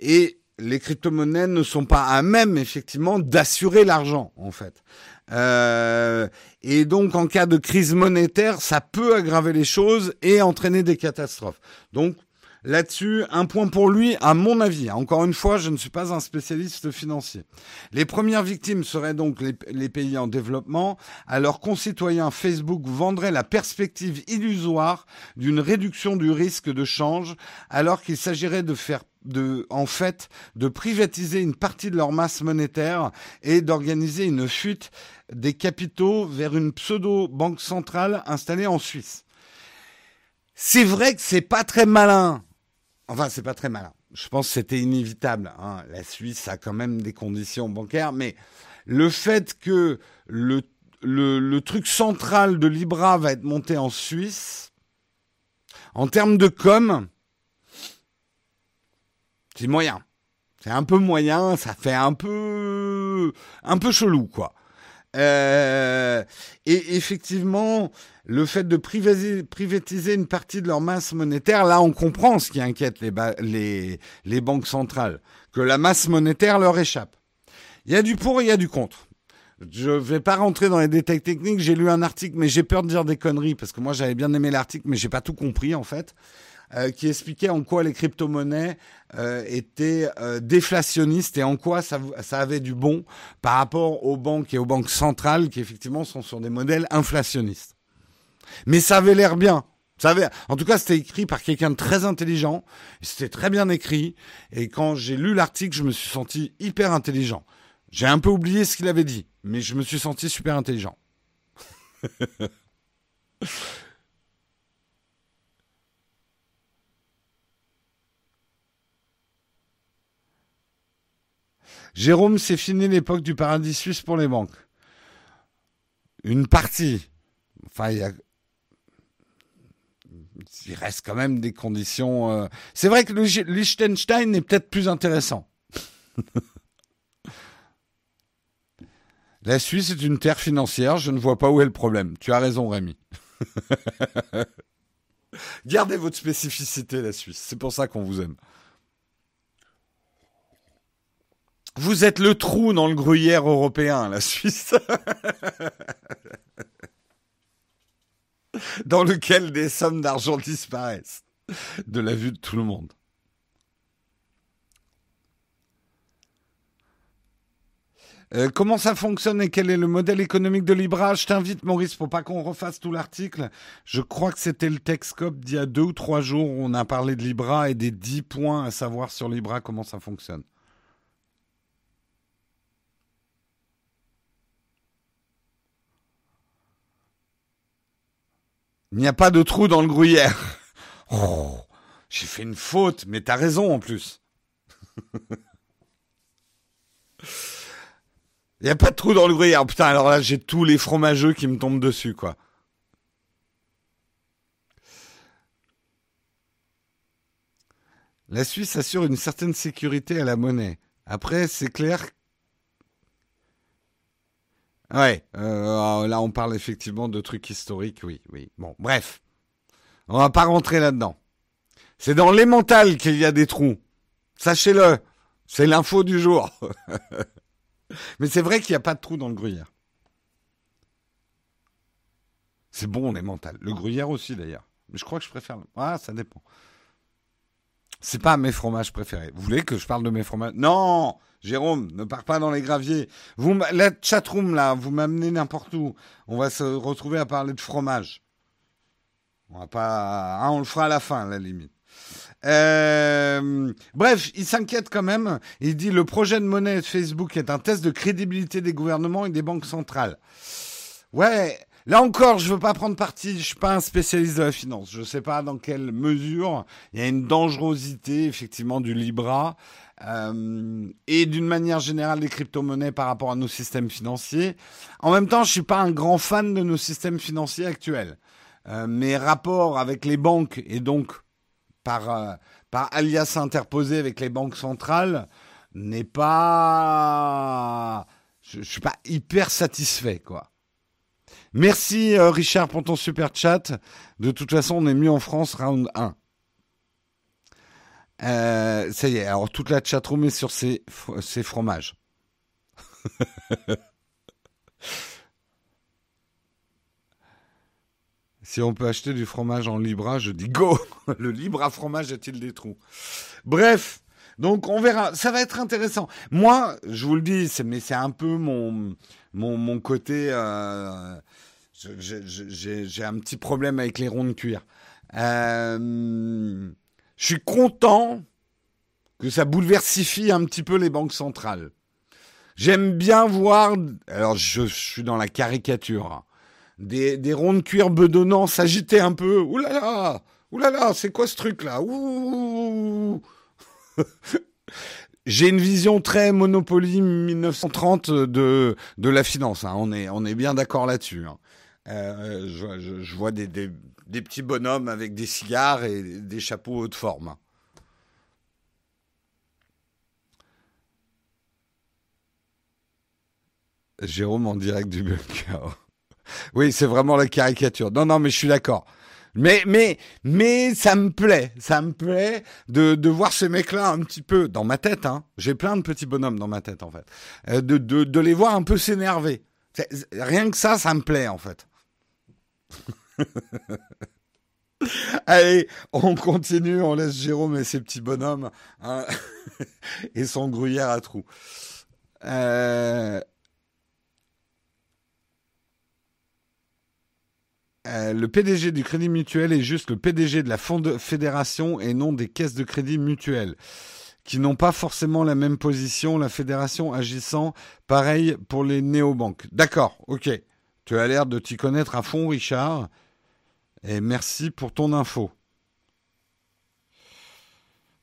Et les crypto-monnaies ne sont pas à même, effectivement, d'assurer l'argent, en fait. Euh, et donc, en cas de crise monétaire, ça peut aggraver les choses et entraîner des catastrophes. Donc, Là-dessus, un point pour lui, à mon avis. Encore une fois, je ne suis pas un spécialiste financier. Les premières victimes seraient donc les, pays en développement. À leurs concitoyens, Facebook vendrait la perspective illusoire d'une réduction du risque de change, alors qu'il s'agirait de faire de, en fait, de privatiser une partie de leur masse monétaire et d'organiser une fuite des capitaux vers une pseudo-banque centrale installée en Suisse. C'est vrai que c'est pas très malin Enfin, c'est pas très malin. Je pense que c'était inévitable. Hein. La Suisse a quand même des conditions bancaires, mais le fait que le, le, truc central de Libra va être monté en Suisse, en termes de com, c'est moyen. C'est un peu moyen, ça fait un peu, un peu chelou, quoi. Euh, et effectivement, le fait de privatiser, une partie de leur masse monétaire, là, on comprend ce qui inquiète les, banques centrales, que la masse monétaire leur échappe. Il y a du pour et il y a du contre. Je vais pas rentrer dans les détails techniques. J'ai lu un article, mais j'ai peur de dire des conneries parce que moi j'avais bien aimé l'article, mais j'ai pas tout compris en fait. Euh, qui expliquait en quoi les crypto-monnaies euh, étaient euh, déflationnistes et en quoi ça, ça avait du bon par rapport aux banques et aux banques centrales qui effectivement sont sur des modèles inflationnistes. Mais ça avait l'air bien. Ça avait, en tout cas, c'était écrit par quelqu'un de très intelligent. C'était très bien écrit. Et quand j'ai lu l'article, je me suis senti hyper intelligent. J'ai un peu oublié ce qu'il avait dit, mais je me suis senti super intelligent. Jérôme, c'est fini l'époque du paradis suisse pour les banques. Une partie. Enfin, il reste quand même des conditions. Euh, c'est vrai que le Liechtenstein est peut-être plus intéressant. La Suisse est une terre financière, je ne vois pas où est le problème. Tu as raison, Rémi. Gardez votre spécificité, la Suisse. C'est pour ça qu'on vous aime. Vous êtes le trou dans le gruyère européen, la Suisse. dans lequel des sommes d'argent disparaissent de la vue de tout le monde. Euh, comment ça fonctionne et quel est le modèle économique de Libra? Je t'invite, Maurice, pour pas qu'on refasse tout l'article. Je crois que c'était le Texcope d'il y a deux ou trois jours où on a parlé de Libra et des dix points à savoir sur Libra, comment ça fonctionne. Il n'y a pas de trou dans le gruyère. Oh, j'ai fait une faute, mais t'as raison en plus. Il n'y a pas de trou dans le gruyère. Putain, alors là, j'ai tous les fromageux qui me tombent dessus, quoi. La Suisse assure une certaine sécurité à la monnaie. Après, c'est clair. Ouais, euh, là on parle effectivement de trucs historiques, oui, oui. Bon, bref, on va pas rentrer là-dedans. C'est dans les mentales qu'il y a des trous. Sachez-le, c'est l'info du jour. Mais c'est vrai qu'il n'y a pas de trou dans le gruyère. C'est bon, les mentales. Le gruyère aussi, d'ailleurs. Mais je crois que je préfère. Ah, ça dépend. C'est pas mes fromages préférés. Vous voulez que je parle de mes fromages? Non Jérôme, ne pars pas dans les graviers. Vous, la chatroom, là, vous m'amenez n'importe où. On va se retrouver à parler de fromage. On va pas... Ah, on le fera à la fin, à la limite. Euh, bref, il s'inquiète quand même. Il dit le projet de monnaie de Facebook est un test de crédibilité des gouvernements et des banques centrales. Ouais, là encore, je veux pas prendre parti. Je suis pas un spécialiste de la finance. Je sais pas dans quelle mesure il y a une dangerosité effectivement du Libra euh, et d'une manière générale des crypto-monnaies par rapport à nos systèmes financiers. En même temps, je suis pas un grand fan de nos systèmes financiers actuels. Euh, mes rapports avec les banques et donc par, euh, par alias interposé avec les banques centrales n'est pas... Je, ne suis pas hyper satisfait, quoi. Merci euh, Richard pour ton super chat. De toute façon, on est mieux en France, round 1. Euh, ça y est, alors toute la chatroom est sur ces, ces fromages. Si on peut acheter du fromage en Libra, je dis go Le Libra fromage a-t-il des trous? Bref, donc on verra. Ça va être intéressant. Moi, je vous le dis, mais c'est un peu mon, mon, mon côté... Euh, j'ai un petit problème avec les ronds de cuir. Euh, je suis content que ça bouleversifie un petit peu les banques centrales. J'aime bien voir... Alors, je, suis dans la caricature. Hein des, des ronds de cuir bedonnants s'agitaient un peu. Ouh là là là là, c'est quoi ce truc-là? Ouh j'ai une vision très Monopoly 1930 de, de la finance. Hein. On, est, on est bien d'accord là-dessus. Hein. Euh, je, vois des, des, petits bonhommes avec des cigares et des chapeaux haute forme. Hein. Jérôme en direct du bunker. Oui, c'est vraiment la caricature. Non, non, mais je suis d'accord. Mais, mais, ça me plaît, ça me plaît de, voir ces mecs-là un petit peu dans ma tête. Hein. J'ai plein de petits bonhommes dans ma tête en fait. Euh, de les voir un peu s'énerver. Rien que ça, ça me plaît en fait. Allez, on continue, on laisse Jérôme et ses petits bonhommes hein, et son gruyère à trous. Euh, Euh, le PDG du Crédit Mutuel est juste le PDG de la fédération et non des caisses de crédit mutuelles qui n'ont pas forcément la même position, la fédération agissant pareil pour les néobanques. D'accord, ok. Tu as l'air de t'y connaître à fond, Richard. Et merci pour ton info.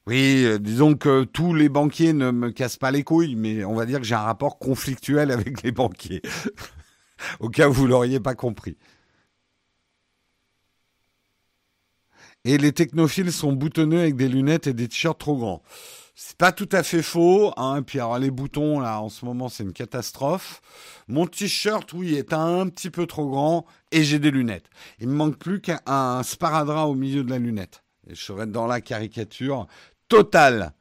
Oui, euh, disons que tous les banquiers ne me cassent pas les couilles, mais on va dire que j'ai un rapport conflictuel avec les banquiers. Au cas où vous l'auriez pas compris. Et les technophiles sont boutonneux avec des lunettes et des t-shirts trop grands. C'est pas tout à fait faux, hein. Puis alors les boutons là, en ce moment, c'est une catastrophe. Mon t-shirt, oui, est un petit peu trop grand et j'ai des lunettes. Il me manque plus qu'un sparadrap au milieu de la lunette. Et je serais dans la caricature totale.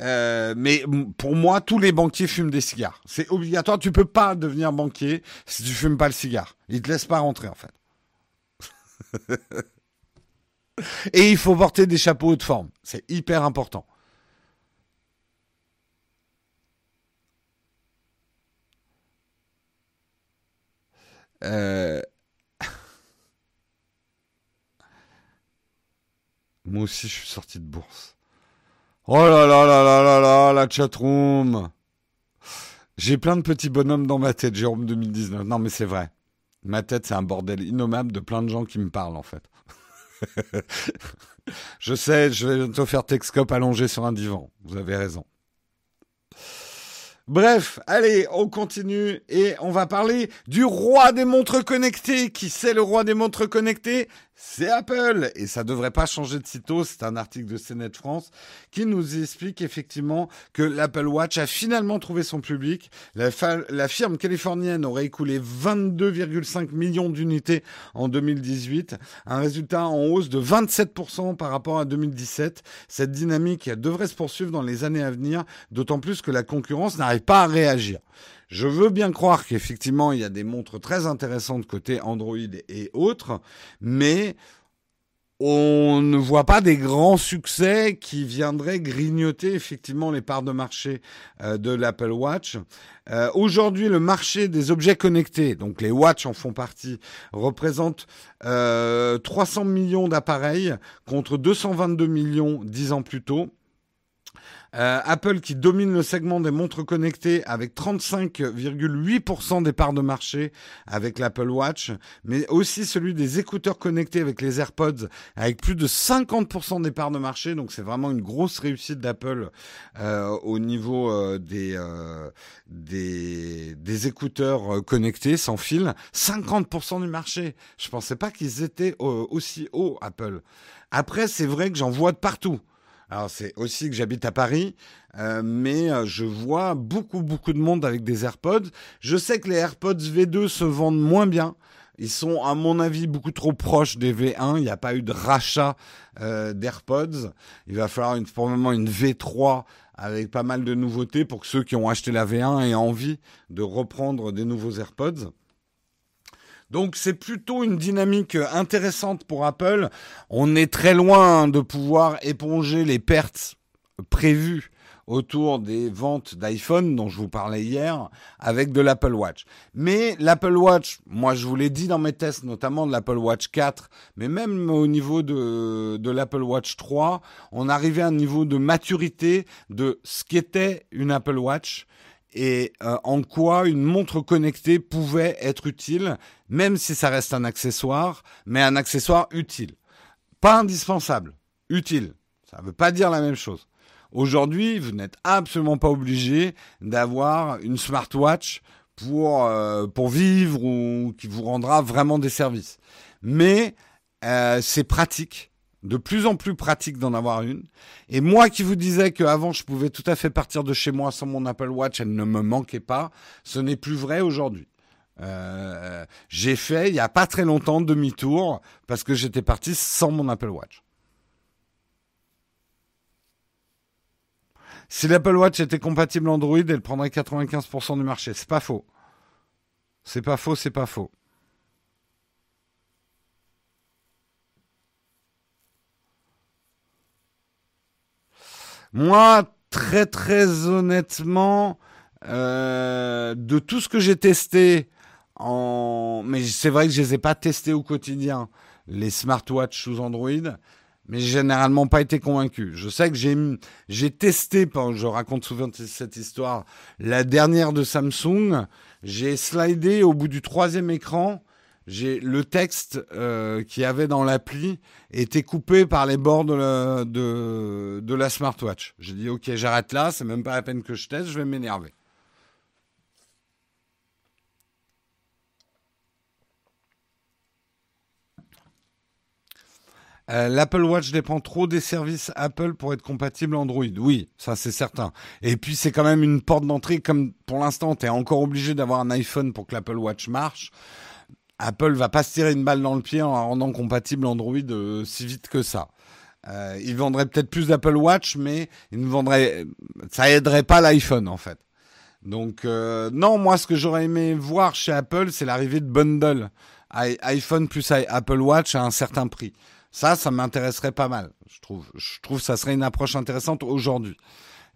Euh, mais pour moi, tous les banquiers fument des cigares. C'est obligatoire. Tu peux pas devenir banquier si tu fumes pas le cigare. Ils te laissent pas rentrer en fait. Et il faut porter des chapeaux de forme. C'est hyper important. Euh, Moi aussi, je suis sorti de bourse. Oh là là là là là là, la chatroom. J'ai plein de petits bonhommes dans ma tête, Jérôme 2019. Non, mais c'est vrai. Ma tête, c'est un bordel innommable de plein de gens qui me parlent, en fait. je sais, je vais bientôt faire Texcope allongé sur un divan. Vous avez raison. Bref, allez, on continue et on va parler du roi des montres connectées. Qui c'est le roi des montres connectées? C'est Apple et ça devrait pas changer de sitôt. C'est un article de CNET France qui nous explique effectivement que l'Apple Watch a finalement trouvé son public. La, la firme californienne aurait écoulé 22,5 millions d'unités en 2018, un résultat en hausse de 27% par rapport à 2017. Cette dynamique devrait se poursuivre dans les années à venir, d'autant plus que la concurrence n'arrive pas à réagir. Je veux bien croire qu'effectivement, il y a des montres très intéressantes côté Android et autres, mais on ne voit pas des grands succès qui viendraient grignoter effectivement les parts de marché euh, de l'Apple Watch. Euh, aujourd'hui, le marché des objets connectés, donc les watch en font partie, représente 300 euh, millions d'appareils contre 222 millions dix ans plus tôt. Euh, Apple qui domine le segment des montres connectées avec 35,8% des parts de marché avec l'Apple Watch, mais aussi celui des écouteurs connectés avec les AirPods avec plus de 50% des parts de marché. Donc c'est vraiment une grosse réussite d'Apple euh, au niveau euh, des, des, des écouteurs connectés sans fil. 50% du marché. Je pensais pas qu'ils étaient aussi hauts Apple. Après, c'est vrai que j'en vois de partout. Alors c'est aussi que j'habite à Paris, euh, mais euh, je vois beaucoup beaucoup de monde avec des AirPods. Je sais que les AirPods V2 se vendent moins bien. Ils sont, à mon avis, beaucoup trop proches des V1. Il n'y a pas eu de rachat euh, d'AirPods. Il va falloir probablement une V3 avec pas mal de nouveautés pour que ceux qui ont acheté la V1 aient envie de reprendre des nouveaux AirPods. Donc c'est plutôt une dynamique intéressante pour Apple. On est très loin de pouvoir éponger les pertes prévues autour des ventes d'iPhone dont je vous parlais hier avec de l'Apple Watch. Mais l'Apple Watch, moi je vous l'ai dit dans mes tests, notamment de l'Apple Watch 4, mais même au niveau de, de l'Apple Watch 3, on arrivait à un niveau de maturité de ce qu'était une Apple Watch et euh, en quoi une montre connectée pouvait être utile, même si ça reste un accessoire, mais un accessoire utile. Pas indispensable, utile. Ça ne veut pas dire la même chose. Aujourd'hui, vous n'êtes absolument pas obligé d'avoir une smartwatch pour, euh, pour vivre ou qui vous rendra vraiment des services. Mais euh, c'est pratique de plus en plus pratique d'en avoir une. Et moi qui vous disais qu'avant je pouvais tout à fait partir de chez moi sans mon Apple Watch, elle ne me manquait pas, ce n'est plus vrai aujourd'hui. Euh, j'ai fait il n'y a pas très longtemps demi-tour parce que j'étais parti sans mon Apple Watch. Si l'Apple Watch était compatible Android, elle prendrait 95% du marché. C'est pas faux. C'est pas faux, c'est pas faux. Moi, très très honnêtement, euh, de tout ce que j'ai testé, en... mais c'est vrai que je les ai pas testés au quotidien, les smartwatches sous Android, mais j'ai généralement pas été convaincu. Je sais que j'ai j'ai testé, je raconte souvent cette histoire, la dernière de Samsung, j'ai slidé au bout du troisième écran j'ai le texte euh, qui avait dans l'appli était coupé par les bords de la, de, la smartwatch. J'ai dit ok, j'arrête là, c'est même pas la peine que je teste, je vais m'énerver. Euh, L'Apple Watch dépend trop des services Apple pour être compatible Android. Oui, ça c'est certain. Et puis c'est quand même une porte d'entrée, comme pour l'instant tu es encore obligé d'avoir un iPhone pour que l'Apple Watch marche. Apple va pas se tirer une balle dans le pied en rendant compatible Android euh, si vite que ça. Euh, ils vendraient peut-être plus d'Apple Watch, mais ils ne vendraient, ça aiderait pas l'iPhone en fait. Donc euh, non, moi ce que j'aurais aimé voir chez Apple, c'est l'arrivée de bundle iPhone plus Apple Watch à un certain prix. Ça, ça m'intéresserait pas mal. Je trouve, je trouve que ça serait une approche intéressante aujourd'hui.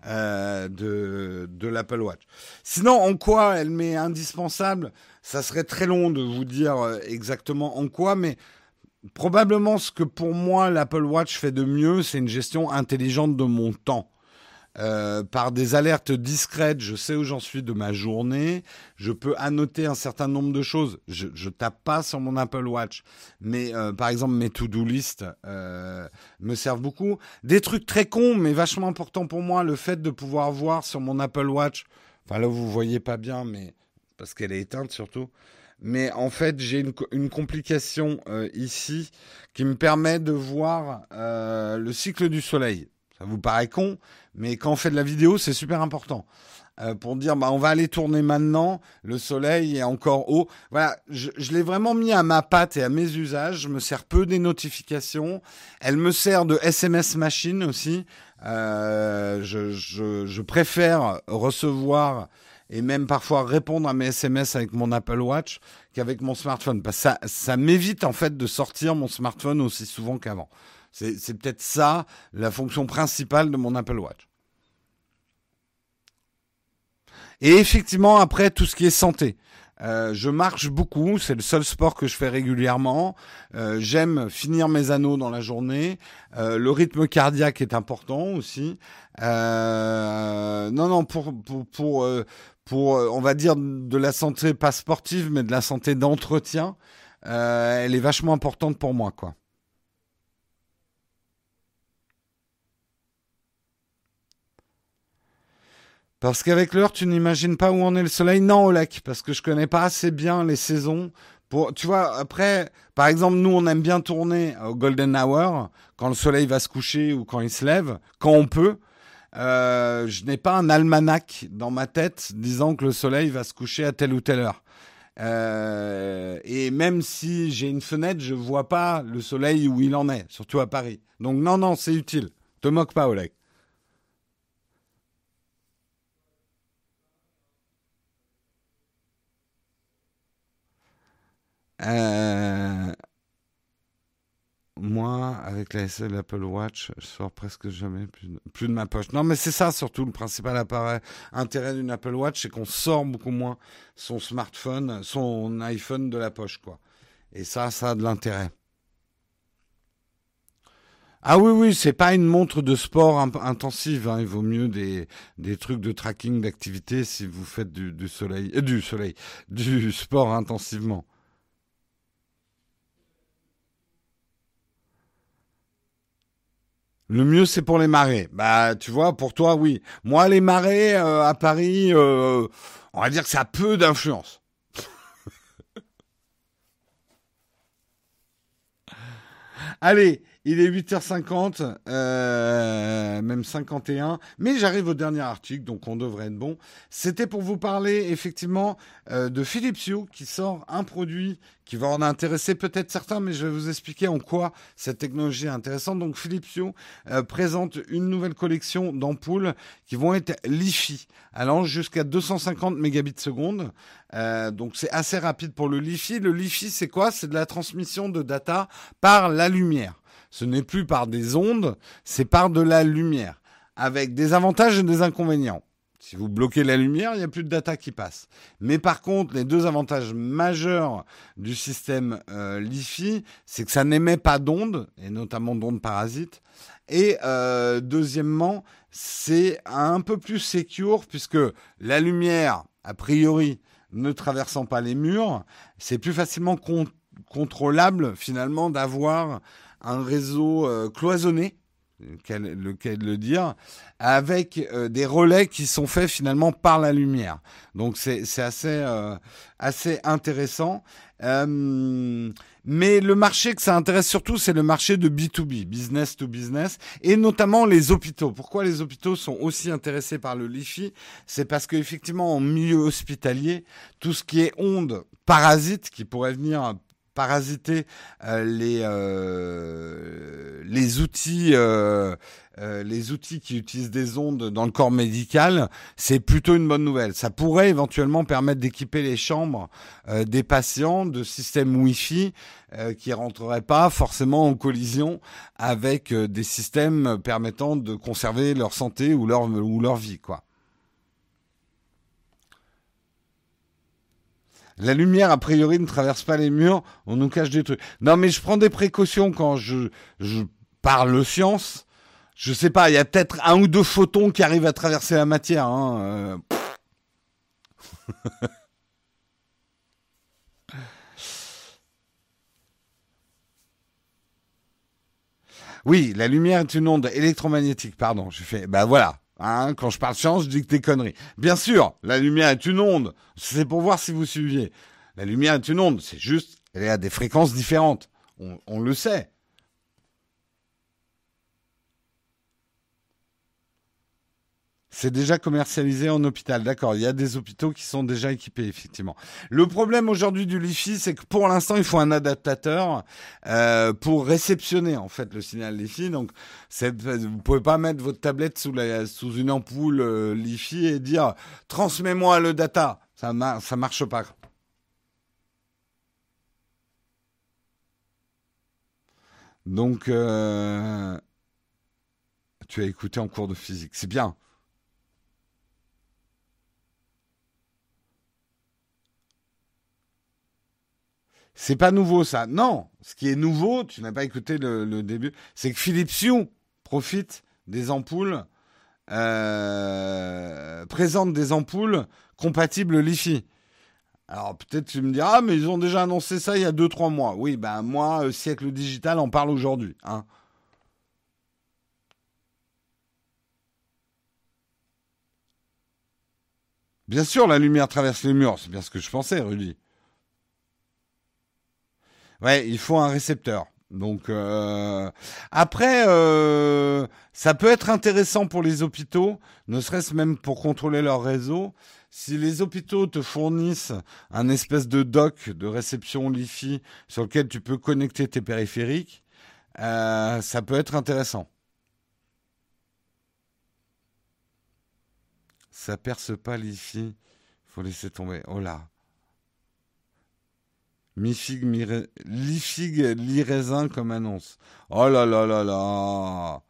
Euh, de, de l'Apple Watch. Sinon, en quoi elle m'est indispensable? Ça serait très long de vous dire euh, exactement en quoi, mais probablement ce que pour moi l'Apple Watch fait de mieux, c'est une gestion intelligente de mon temps. Euh, par des alertes discrètes, je sais où j'en suis de ma journée, je peux annoter un certain nombre de choses. Je, je tape pas sur mon Apple Watch, mais euh, par exemple mes to-do list euh, me servent beaucoup. Des trucs très cons, mais vachement importants pour moi, le fait de pouvoir voir sur mon Apple Watch. Enfin là vous voyez pas bien, mais parce qu'elle est éteinte surtout. Mais en fait, j'ai une, une, complication ici qui me permet de voir le cycle du soleil. Ça vous paraît con, mais quand on fait de la vidéo, c'est super important. Euh, pour dire, bah, on va aller tourner maintenant, le soleil est encore haut. Voilà, je, je l'ai vraiment mis à ma patte et à mes usages. Je me sers peu des notifications. Elle me sert de SMS machine aussi. Euh, je, je, je, préfère recevoir et même parfois répondre à mes SMS avec mon Apple Watch qu'avec mon smartphone. Parce que ça, ça m'évite en fait de sortir mon smartphone aussi souvent qu'avant. C'est peut-être ça la fonction principale de mon Apple Watch. Et effectivement, après, tout ce qui est santé. Euh, je marche beaucoup, c'est le seul sport que je fais régulièrement. Euh, j'aime finir mes anneaux dans la journée. Euh, le rythme cardiaque est important aussi. non, non, pour pour pour, on va dire de la santé pas sportive, mais de la santé d'entretien, elle est vachement importante pour moi, quoi. Parce qu'avec l'heure, tu n'imagines pas où en est le soleil. Non, Olek, parce que je connais pas assez bien les saisons. Pour, tu vois, après, par exemple, nous, on aime bien tourner au golden hour, quand le soleil va se coucher ou quand il se lève, quand on peut. Euh, je n'ai pas un almanach dans ma tête disant que le soleil va se coucher à telle ou telle heure. Euh, et même si j'ai une fenêtre, je vois pas le soleil où il en est, surtout à Paris. Donc non, non, c'est utile. Te moque pas, Oleg. Euh, moi, avec la SL Apple Watch, je sors presque jamais plus de, ma poche. Non, mais c'est ça surtout le principal intérêt d'une Apple Watch, c'est qu'on sort beaucoup moins son smartphone, son iPhone de la poche, quoi. Et ça, ça a de l'intérêt. Ah oui, oui, c'est pas une montre de sport intensive. Hein. Il vaut mieux des, des trucs de tracking d'activité si vous faites du soleil, euh, du soleil, du sport intensivement. Le mieux, c'est pour les marées. Bah, tu vois, pour toi, oui. Moi, les marées euh, à Paris, euh, on va dire que ça a peu d'influence. Allez, Il est 8h50, euh, même 51, mais j'arrive au dernier article, donc on devrait être bon. C'était pour vous parler effectivement euh, de Philips Hue qui sort un produit qui va en intéresser peut-être certains, mais je vais vous expliquer en quoi cette technologie est intéressante. Donc Philips Hue euh, présente une nouvelle collection d'ampoules qui vont être Li-Fi, allant jusqu'à 250 mégabits seconde. Euh, donc c'est assez rapide pour le Li-Fi. Le Li-Fi, c'est quoi? C'est de la transmission de data par la lumière. Ce n'est plus par des ondes, c'est par de la lumière, avec des avantages et des inconvénients. Si vous bloquez la lumière, il n'y a plus de data qui passe. Mais par contre, les deux avantages majeurs du système euh, LiFi, c'est que ça n'émet pas d'ondes, et notamment d'ondes parasites. Et euh, deuxièmement, c'est un peu plus secure, puisque la lumière, a priori, ne traversant pas les murs, c'est plus facilement contrôlable finalement d'avoir un réseau euh, cloisonné, lequel le dire, avec euh, des relais qui sont faits finalement par la lumière. Donc c'est assez, euh, assez intéressant. mais le marché que ça intéresse surtout, c'est le marché de B2B, business to business, et notamment les hôpitaux. Pourquoi les hôpitaux sont aussi intéressés par le LiFi C'est parce qu'effectivement, en milieu hospitalier, tout ce qui est ondes parasites qui pourraient venir parasiter euh, les euh, les outils euh, les outils qui utilisent des ondes dans le corps médical, c'est plutôt une bonne nouvelle. Ça pourrait éventuellement permettre d'équiper les chambres des patients de systèmes Wi-Fi qui rentreraient pas forcément en collision avec des systèmes permettant de conserver leur santé ou leur ou leur vie, quoi. La lumière, a priori, ne traverse pas les murs, on nous cache des trucs. Non, mais je prends des précautions quand je, je parle science. Je sais pas, il y a peut-être un ou deux photons qui arrivent à traverser la matière. Hein. Euh. oui, la lumière est une onde électromagnétique, pardon. Je fais, bah voilà, Hein, quand je parle science, je dis que des conneries. Bien sûr, la lumière est une onde. C'est pour voir si vous suiviez. La lumière est une onde. C'est juste, elle est à des fréquences différentes. on le sait. C'est déjà commercialisé en hôpital, d'accord. Il y a des hôpitaux qui sont déjà équipés, effectivement. Le problème aujourd'hui du LiFi, c'est que pour l'instant, il faut un adaptateur euh, pour réceptionner en fait le signal LiFi. Donc, vous pouvez pas mettre votre tablette sous, une ampoule euh, LiFi et dire transmets-moi le data. Ça ne ça marche pas. Donc, euh, tu as écouté en cours de physique, c'est bien. C'est pas nouveau ça. Non, ce qui est nouveau, tu n'as pas écouté le, début, c'est que Philips Hue profite des ampoules, euh, présente des ampoules compatibles Li-Fi. Alors peut-être tu me diras, ah, mais ils ont déjà annoncé ça il y a 2-3 mois. Oui, ben moi, euh, siècle digital, en parle aujourd'hui. Hein. Bien sûr, la lumière traverse les murs, c'est bien ce que je pensais, Rudy. Ouais, il faut un récepteur. Donc euh, après, euh, ça peut être intéressant pour les hôpitaux, ne serait-ce même pour contrôler leur réseau. Si les hôpitaux te fournissent un espèce de dock de réception Li-Fi sur lequel tu peux connecter tes périphériques, euh, ça peut être intéressant. Ça perce pas Li-Fi, faut laisser tomber. Oh là. Mi-fig, mi-fig, li-raisin comme annonce. Oh là là là là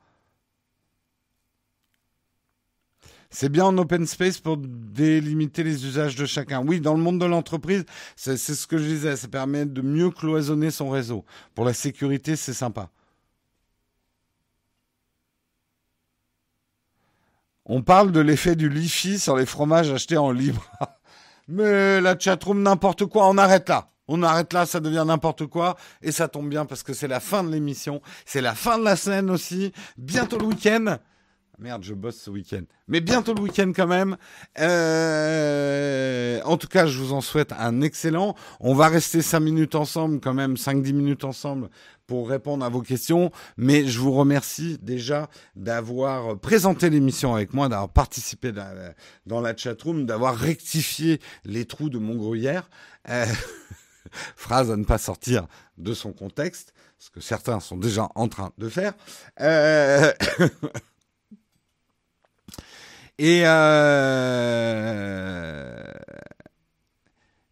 C'est bien en open space pour délimiter les usages de chacun. Oui, dans le monde de l'entreprise, c'est ce que je disais, ça permet de mieux cloisonner son réseau. Pour la sécurité, c'est sympa. On parle de l'effet du Lifi sur les fromages achetés en libre. Mais la chatroom, n'importe quoi, on arrête là. On arrête là, ça devient n'importe quoi. Et ça tombe bien parce que c'est la fin de l'émission. C'est la fin de la semaine aussi. Bientôt le week-end. Merde, je bosse ce week-end. Mais bientôt le week-end quand même. Euh, en tout cas, je vous en souhaite un excellent. On va rester 5 minutes ensemble, quand même 5-10 minutes ensemble pour répondre à vos questions. Mais je vous remercie déjà d'avoir présenté l'émission avec moi, d'avoir participé dans la chatroom, d'avoir rectifié les trous de mon gruyère. Euh, phrase à ne pas sortir de son contexte, ce que certains sont déjà en train de faire. Euh... Et, euh...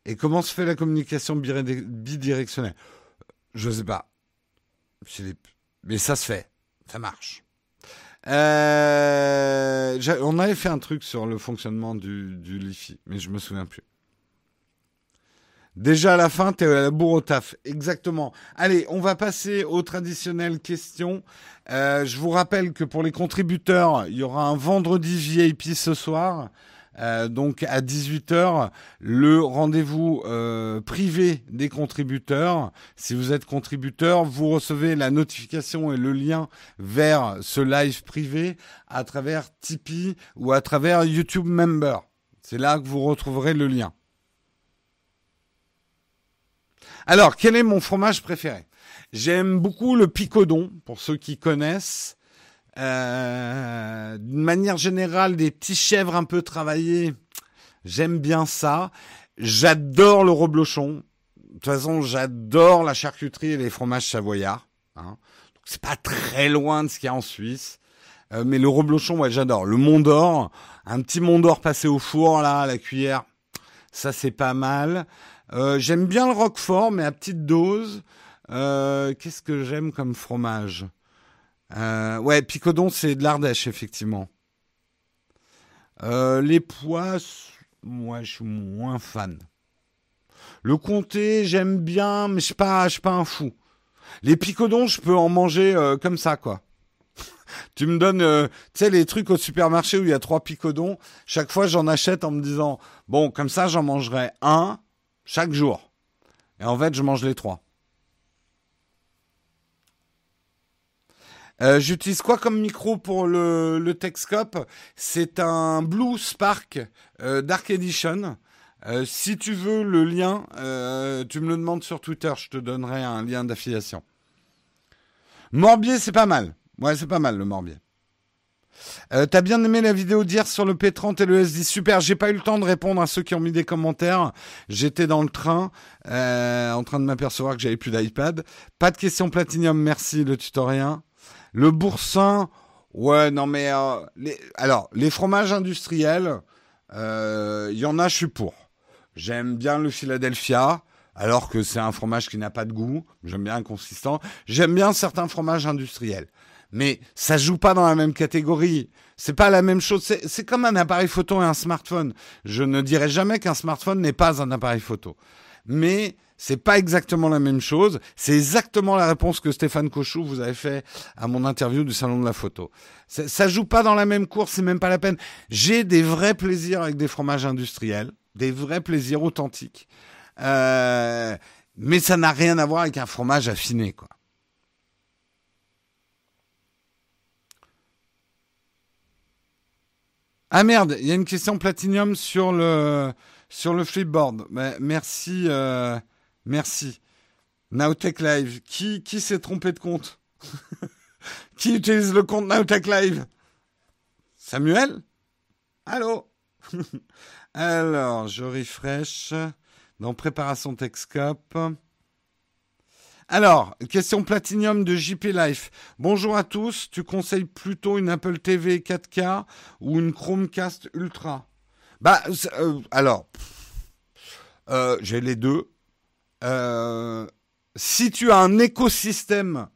et comment se fait la communication bidirectionnelle? Je sais pas. Mais ça se fait. Ça marche. Euh... On avait fait un truc sur le fonctionnement du, du LiFi, mais je me souviens plus. Déjà à la fin, t'es à la bourre au taf. Exactement. Allez, on va passer aux traditionnelles questions. Euh, je vous rappelle que pour les contributeurs, il y aura un vendredi VIP ce soir. Euh, donc à 18h, le rendez-vous euh, privé des contributeurs. Si vous êtes contributeur, vous recevez la notification et le lien vers ce live privé à travers Tipeee ou à travers YouTube Member. C'est là que vous retrouverez le lien. Alors, quel est mon fromage préféré? J'aime beaucoup le picodon, pour ceux qui connaissent. Euh, D'une manière générale, des petits chèvres un peu travaillés, j'aime bien ça. J'adore le reblochon. De toute façon, j'adore la charcuterie et les fromages savoyards. Hein. C'est pas très loin de ce qu'il y a en Suisse. Euh, mais le reblochon, ouais, j'adore. Le Mont d'Or, un petit Mont d'Or passé au four, là, à la cuillère, ça c'est pas mal. Euh, j'aime bien le roquefort, mais à petite dose. Euh, qu'est-ce que j'aime comme fromage? Euh, Ouais, picodon, c'est de l'Ardèche, effectivement. les pois, moi, je suis moins fan. Le comté, j'aime bien, mais je suis suis pas un fou. Les picodons, je peux en manger comme ça, quoi. tu me donnes, tu sais, les trucs au supermarché où il y a trois picodons. Chaque fois, j'en achète en me disant, bon, comme ça, j'en mangerai un chaque jour. Et en fait, je mange les trois. Euh, j'utilise quoi comme micro pour le, le Techscope C'est un Blue Spark euh, Dark Edition. Euh, si tu veux le lien, tu me le demandes sur Twitter, je te donnerai un lien d'affiliation. Morbier, c'est pas mal. Ouais, c'est pas mal le Morbier. Euh, T'as bien aimé la vidéo d'hier sur le P30 et le S10 Super. J'ai pas eu le temps de répondre à ceux qui ont mis des commentaires. J'étais dans le train, euh, en train de m'apercevoir que j'avais plus d'iPad. Pas de questions platinium, merci le tutorien. Le boursin, ouais, non mais euh, les, alors les fromages industriels, il y en a, je suis pour. J'aime bien le Philadelphia alors que c'est un fromage qui n'a pas de goût. J'aime bien consistant. J'aime bien certains fromages industriels mais ça joue pas dans la même catégorie. C'est pas la même chose. C'est comme un appareil photo et un smartphone. Je ne dirais jamais qu'un smartphone n'est pas un appareil photo. Mais c'est pas exactement la même chose. C'est exactement la réponse que Stéphane Cochou vous avez fait à mon interview du salon de la photo. Ça joue pas dans la même course, c'est même pas la peine. J'ai des vrais plaisirs avec des fromages industriels, des vrais plaisirs authentiques. Euh, mais ça n'a rien à voir avec un fromage affiné, quoi. Ah merde, il y a une question Platinum sur le sur le flipboard. Merci, euh, merci. Nowtech Live. Qui qui s'est trompé de compte Qui utilise le compte Nowtech Live? Samuel? Allô? Alors, je refresh dans préparation Techscope. Alors, question Platinum de JP Life. Bonjour à tous. Tu conseilles plutôt une Apple TV 4K ou une Chromecast Ultra? Bah, euh, alors, euh, j'ai les deux. Euh, si tu as un écosystème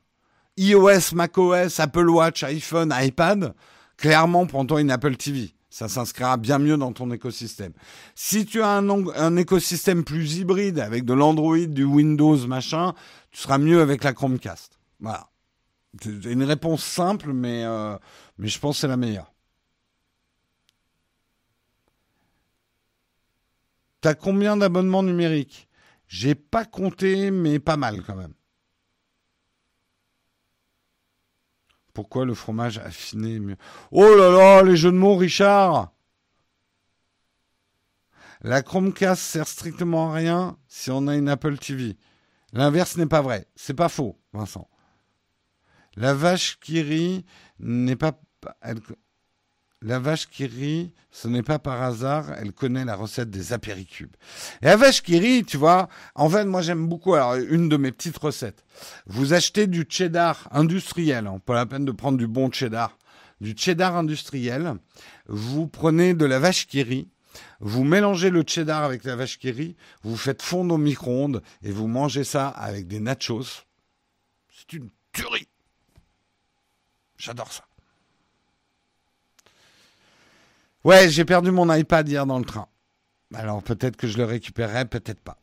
iOS, macOS, Apple Watch, iPhone, iPad, clairement, prends-toi une Apple TV. Ça s'inscrira bien mieux dans ton écosystème. Si tu as un, un écosystème plus hybride avec de l'Android, du Windows, machin, tu seras mieux avec la Chromecast. Voilà. C'est une réponse simple, mais, euh, mais je pense que c'est la meilleure. T'as combien d'abonnements numériques? J'ai pas compté, mais pas mal quand même. Pourquoi le fromage affiné est mieux Oh là là, les jeux de mots, Richard La Chromecast sert strictement à rien si on a une Apple TV. L'inverse n'est pas vrai. C'est pas faux, Vincent. La vache qui rit n'est pas. La vache qui rit, ce n'est pas par hasard, elle connaît la recette des apéricubes. Et la vache qui rit, tu vois, en fait, moi j'aime beaucoup, alors une de mes petites recettes. Vous achetez du cheddar industriel, hein, pas la peine de prendre du bon cheddar, du cheddar industriel. Vous prenez de la vache qui rit, vous mélangez le cheddar avec la vache qui rit, vous faites fondre au micro-ondes et vous mangez ça avec des nachos. C'est une tuerie. J'adore ça. Ouais, j'ai perdu mon iPad hier dans le train. Alors peut-être que je le récupérerai, peut-être pas.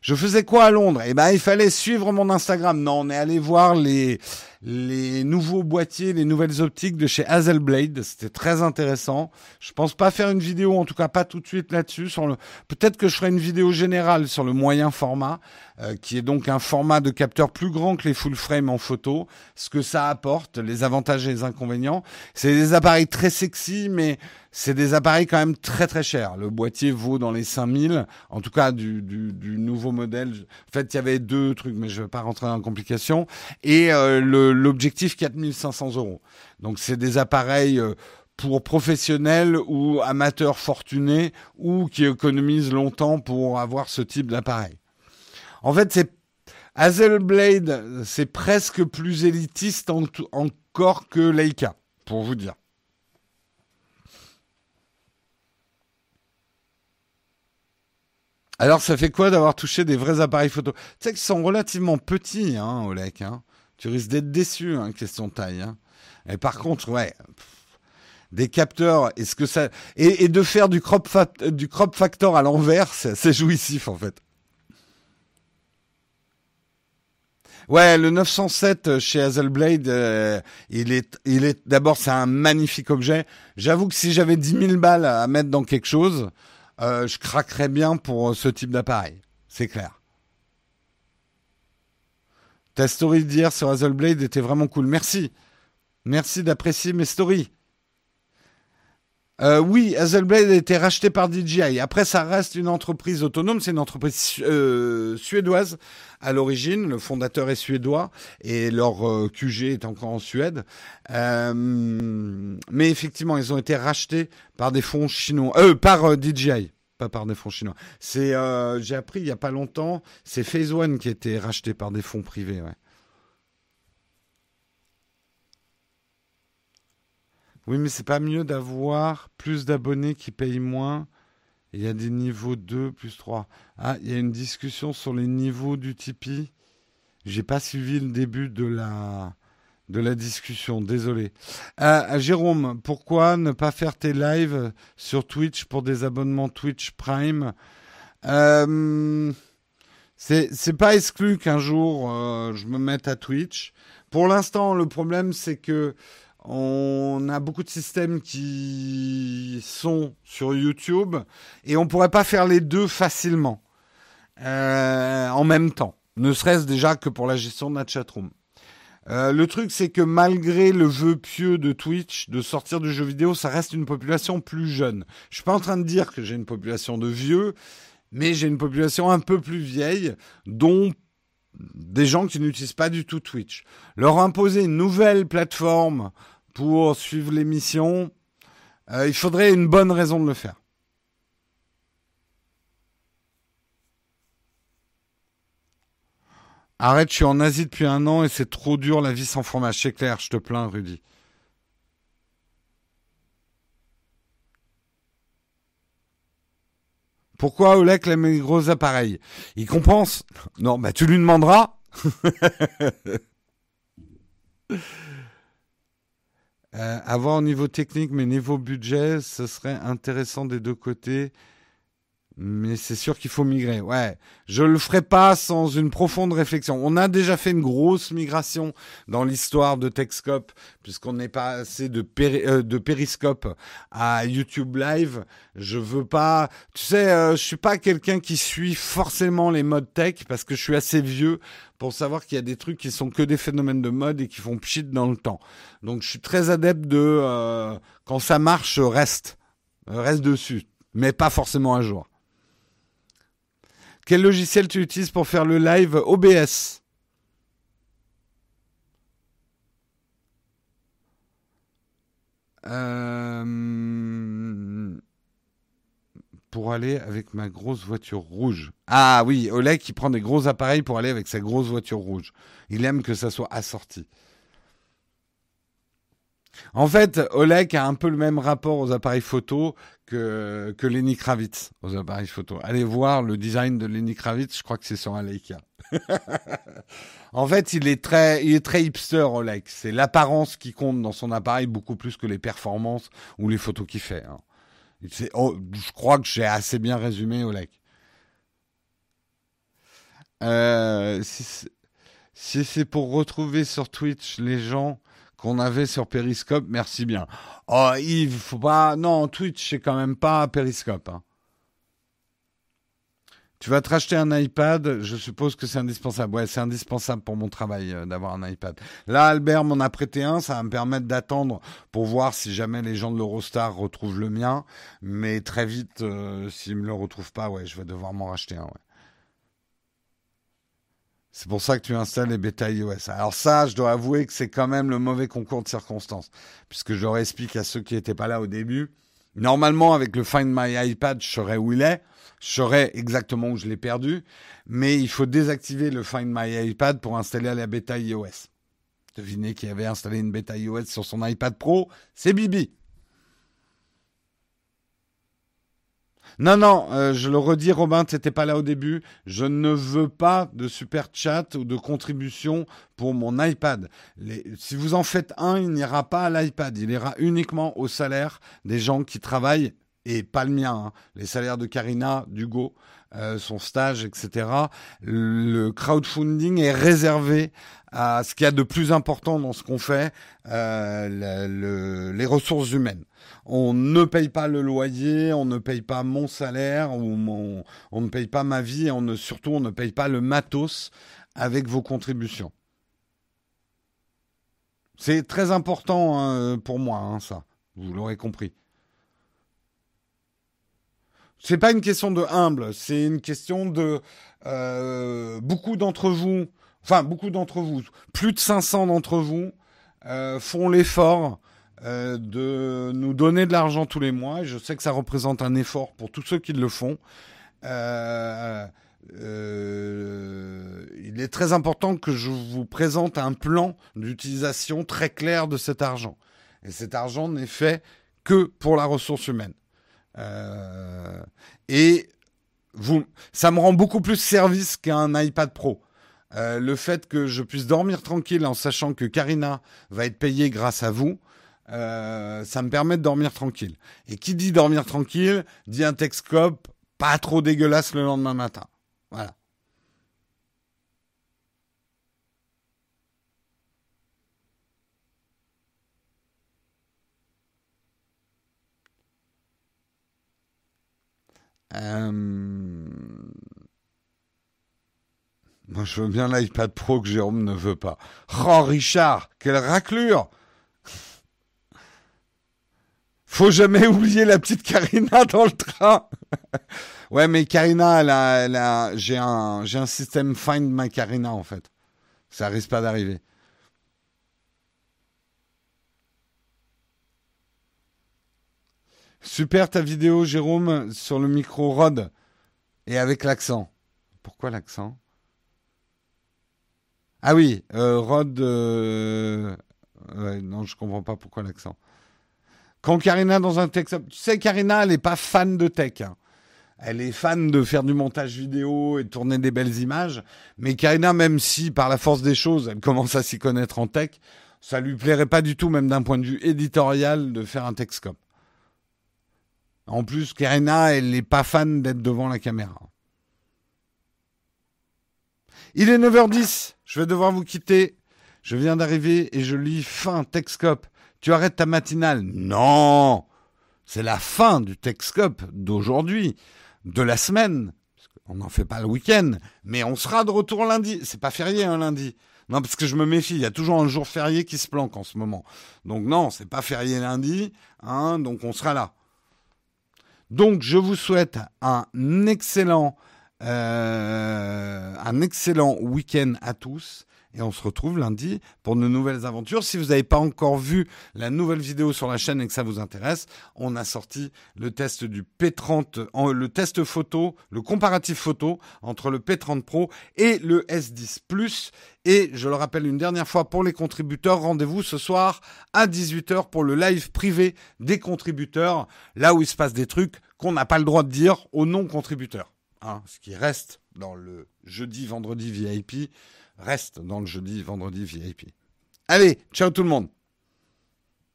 Je faisais quoi à Londres? Eh ben, il fallait suivre mon Instagram. Non, on est allé voir les les nouveaux boîtiers, les nouvelles optiques de chez Hazelblade. C'était très intéressant. Je pense pas faire une vidéo, en tout cas pas tout de suite là-dessus. Sur le, peut-être que je ferai une vidéo générale sur le moyen format, euh, qui est donc un format de capteur plus grand que les full frame en photo. Ce que ça apporte, les avantages et les inconvénients. C'est des appareils très sexy, mais c'est des appareils quand même très très chers. Le boîtier vaut dans les 5000, en tout cas du, du, du nouveau modèle. En fait, il y avait deux trucs, mais je vais pas rentrer dans la complication. Et euh, le l'objectif 4500 euros. Donc c'est des appareils euh, pour professionnels ou amateurs fortunés ou qui économisent longtemps pour avoir ce type d'appareil. En fait, c'est Hazelblade, c'est presque plus élitiste encore que Leica, pour vous dire. Alors, ça fait quoi d'avoir touché des vrais appareils photo? Tu sais qu'ils sont relativement petits, hein, Olek. Hein tu risques d'être déçu, hein, question taille. Hein. Et par contre, ouais, des capteurs, est-ce que ça et, de faire du crop, du crop factor à l'envers, c'est jouissif en fait. Ouais, le 907 chez Hazelblade, euh, il est, il est d'abord c'est un magnifique objet. J'avoue que si j'avais 10 000 balles à mettre dans quelque chose, euh, je craquerais bien pour ce type d'appareil. C'est clair. Ta story d'hier sur Hazelblade était vraiment cool. Merci. Merci d'apprécier mes stories. Euh, oui, Hazelblade a été racheté par DJI. Après, ça reste une entreprise autonome. C'est une entreprise euh, suédoise à l'origine. Le fondateur est suédois et leur euh, QG est encore en Suède. mais effectivement, ils ont été rachetés par des fonds chinois, par DJI pas par des fonds chinois. C'est, euh, j'ai appris il y a pas longtemps, c'est Phase One qui a été racheté par des fonds privés. Oui, mais c'est pas mieux d'avoir plus d'abonnés qui payent moins. Il y a des niveaux 2 plus 3. Ah, il y a une discussion sur les niveaux du Tipeee. J'ai pas suivi le début de la de la discussion. Désolé. Euh, Jérôme, pourquoi ne pas faire tes lives sur Twitch pour des abonnements Twitch Prime? Euh, C'est pas exclu qu'un jour euh, je me mette à Twitch. Pour l'instant, le problème c'est que on a beaucoup de systèmes qui sont sur YouTube et on pourrait pas faire les deux facilement euh, en même temps. Ne serait-ce déjà que pour la gestion de notre chatroom. Euh, le truc, c'est que malgré le vœu pieux de Twitch de sortir du jeu vidéo, ça reste une population plus jeune. Je suis pas en train de dire que j'ai une population de vieux, mais j'ai une population un peu plus vieille, dont des gens qui n'utilisent pas du tout Twitch. Leur imposer une nouvelle plateforme pour suivre l'émission, euh, il faudrait une bonne raison de le faire. Arrête, je suis en Asie depuis un an et c'est trop dur la vie sans fromage. C'est clair, je te plains, Rudy. Pourquoi Olek aime les gros appareils? Il compense? Non, bah tu lui demanderas. euh, avoir au niveau technique mais niveau budget, ce serait intéressant des deux côtés. Mais c'est sûr qu'il faut migrer. Ouais, je le ferai pas sans une profonde réflexion. On a déjà fait une grosse migration dans l'histoire de Techscope, puisqu'on est passé de, euh, de Periscope à YouTube Live. Je veux pas, tu sais, euh, je suis pas quelqu'un qui suit forcément les modes tech parce que je suis assez vieux pour savoir qu'il y a des trucs qui sont que des phénomènes de mode et qui font pchit dans le temps. Donc je suis très adepte de euh, quand ça marche, reste, reste dessus, mais pas forcément un jour. Quel logiciel tu utilises pour faire le live OBS euh, Pour aller avec ma grosse voiture rouge. Ah oui, Oleg qui prend des gros appareils pour aller avec sa grosse voiture rouge. Il aime que ça soit assorti. En fait, Oleg a un peu le même rapport aux appareils photo que, que Lenny Kravitz aux appareils photo. Allez voir le design de Lenny Kravitz, je crois que c'est sur un Leica. en fait, il est très, il est très hipster, Oleg. C'est l'apparence qui compte dans son appareil beaucoup plus que les performances ou les photos qu'il fait. Hein. Oh, je crois que j'ai assez bien résumé, Oleg. Euh, si c'est pour retrouver sur Twitch les gens qu'on avait sur Periscope, merci bien. Oh Yves, faut pas... Non, Twitch, c'est quand même pas Periscope. Hein. Tu vas te racheter un iPad, je suppose que c'est indispensable. Ouais, c'est indispensable pour mon travail euh, d'avoir un iPad. Là, Albert m'en a prêté un, ça va me permettre d'attendre pour voir si jamais les gens de l'Eurostar retrouvent le mien. Mais très vite, euh, s'ils me le retrouvent pas, ouais, je vais devoir m'en racheter un. C'est pour ça que tu installes les bêta iOS. Alors ça, je dois avouer que c'est quand même le mauvais concours de circonstances, puisque je leur explique à ceux qui n'étaient pas là au début. Normalement, avec le Find My iPad, je saurais où il est, je saurais exactement où je l'ai perdu, mais il faut désactiver le Find My iPad pour installer la bêta iOS. Devinez qui avait installé une bêta iOS sur son iPad Pro, c'est Bibi. Non, non, euh, je le redis, Robin, tu n'étais pas là au début. Je ne veux pas de super chat ou de contribution pour mon iPad. si vous en faites un, il n'ira pas à l'iPad. Il ira uniquement au salaire des gens qui travaillent et pas le mien. Hein. Les salaires de Karina, d'Hugo, euh, son stage, etc. Le crowdfunding est réservé à ce qu'il y a de plus important dans ce qu'on fait, euh, les ressources humaines on ne paye pas le loyer, on ne paye pas mon salaire, ou on ne paye pas ma vie, et on ne, surtout on ne paye pas le matos avec vos contributions. C'est très important hein, pour moi, hein, ça. Vous l'aurez compris. C'est pas une question de humble, c'est une question de euh, beaucoup d'entre vous, enfin beaucoup d'entre vous, plus de 500 d'entre vous euh, font l'effort euh, de nous donner de l'argent tous les mois. je sais que ça représente un effort pour tous ceux qui le font. Il est très important que je vous présente un plan d'utilisation très clair de cet argent. Et cet argent n'est fait que pour la ressource humaine. Et vous, ça me rend beaucoup plus service qu'un iPad Pro. le fait que je puisse dormir tranquille en sachant que Karina va être payée grâce à vous, euh, ça me permet de dormir tranquille. Et qui dit dormir tranquille, dit un Texcope pas trop dégueulasse le lendemain matin. Voilà. Euh, moi, je veux bien l'iPad Pro que Jérôme ne veut pas. Oh, Richard, quelle raclure faut jamais oublier la petite Karina dans le train. ouais, mais Karina, elle a, j'ai un, j'ai un système Find My Karina en fait. Ça risque pas d'arriver. Super ta vidéo, Jérôme, sur le micro Rod et avec l'accent. Pourquoi l'accent? Ah oui, euh, Rod. Euh, non, je comprends pas pourquoi l'accent. Quand Karina dans un tech, tu sais, Karina, elle n'est pas fan de tech. Hein. Elle est fan de faire du montage vidéo et de tourner des belles images. Mais Karina, même si par la force des choses, elle commence à s'y connaître en tech, ça lui plairait pas du tout, même d'un point de vue éditorial, de faire un Techscope. En plus, Karina, elle n'est pas fan d'être devant la caméra. Il est 9h10. Je vais devoir vous quitter. Je viens d'arriver et je lis fin Texcope. Tu arrêtes ta matinale? Non C'est la fin du Texcope d'aujourd'hui, de la semaine. On n'en fait pas le week-end, mais on sera de retour lundi. C'est pas férié un lundi. Non, parce que je me méfie, il y a toujours un jour férié qui se planque en ce moment. Donc non, c'est pas férié lundi, hein, donc on sera là. Donc je vous souhaite un excellent, euh, week-end à tous. Et on se retrouve lundi pour de nouvelles aventures. Si vous n'avez pas encore vu la nouvelle vidéo sur la chaîne et que ça vous intéresse, on a sorti le test du P30, le test photo, le comparatif photo entre le P30 Pro et le S10 Plus. Et je le rappelle une dernière fois pour les contributeurs, rendez-vous ce soir à 18h pour le live privé des contributeurs, là où il se passe des trucs qu'on n'a pas le droit de dire aux non-contributeurs. Hein, ce qui reste dans le jeudi, vendredi VIP reste dans le jeudi, vendredi VIP. Allez, ciao tout le monde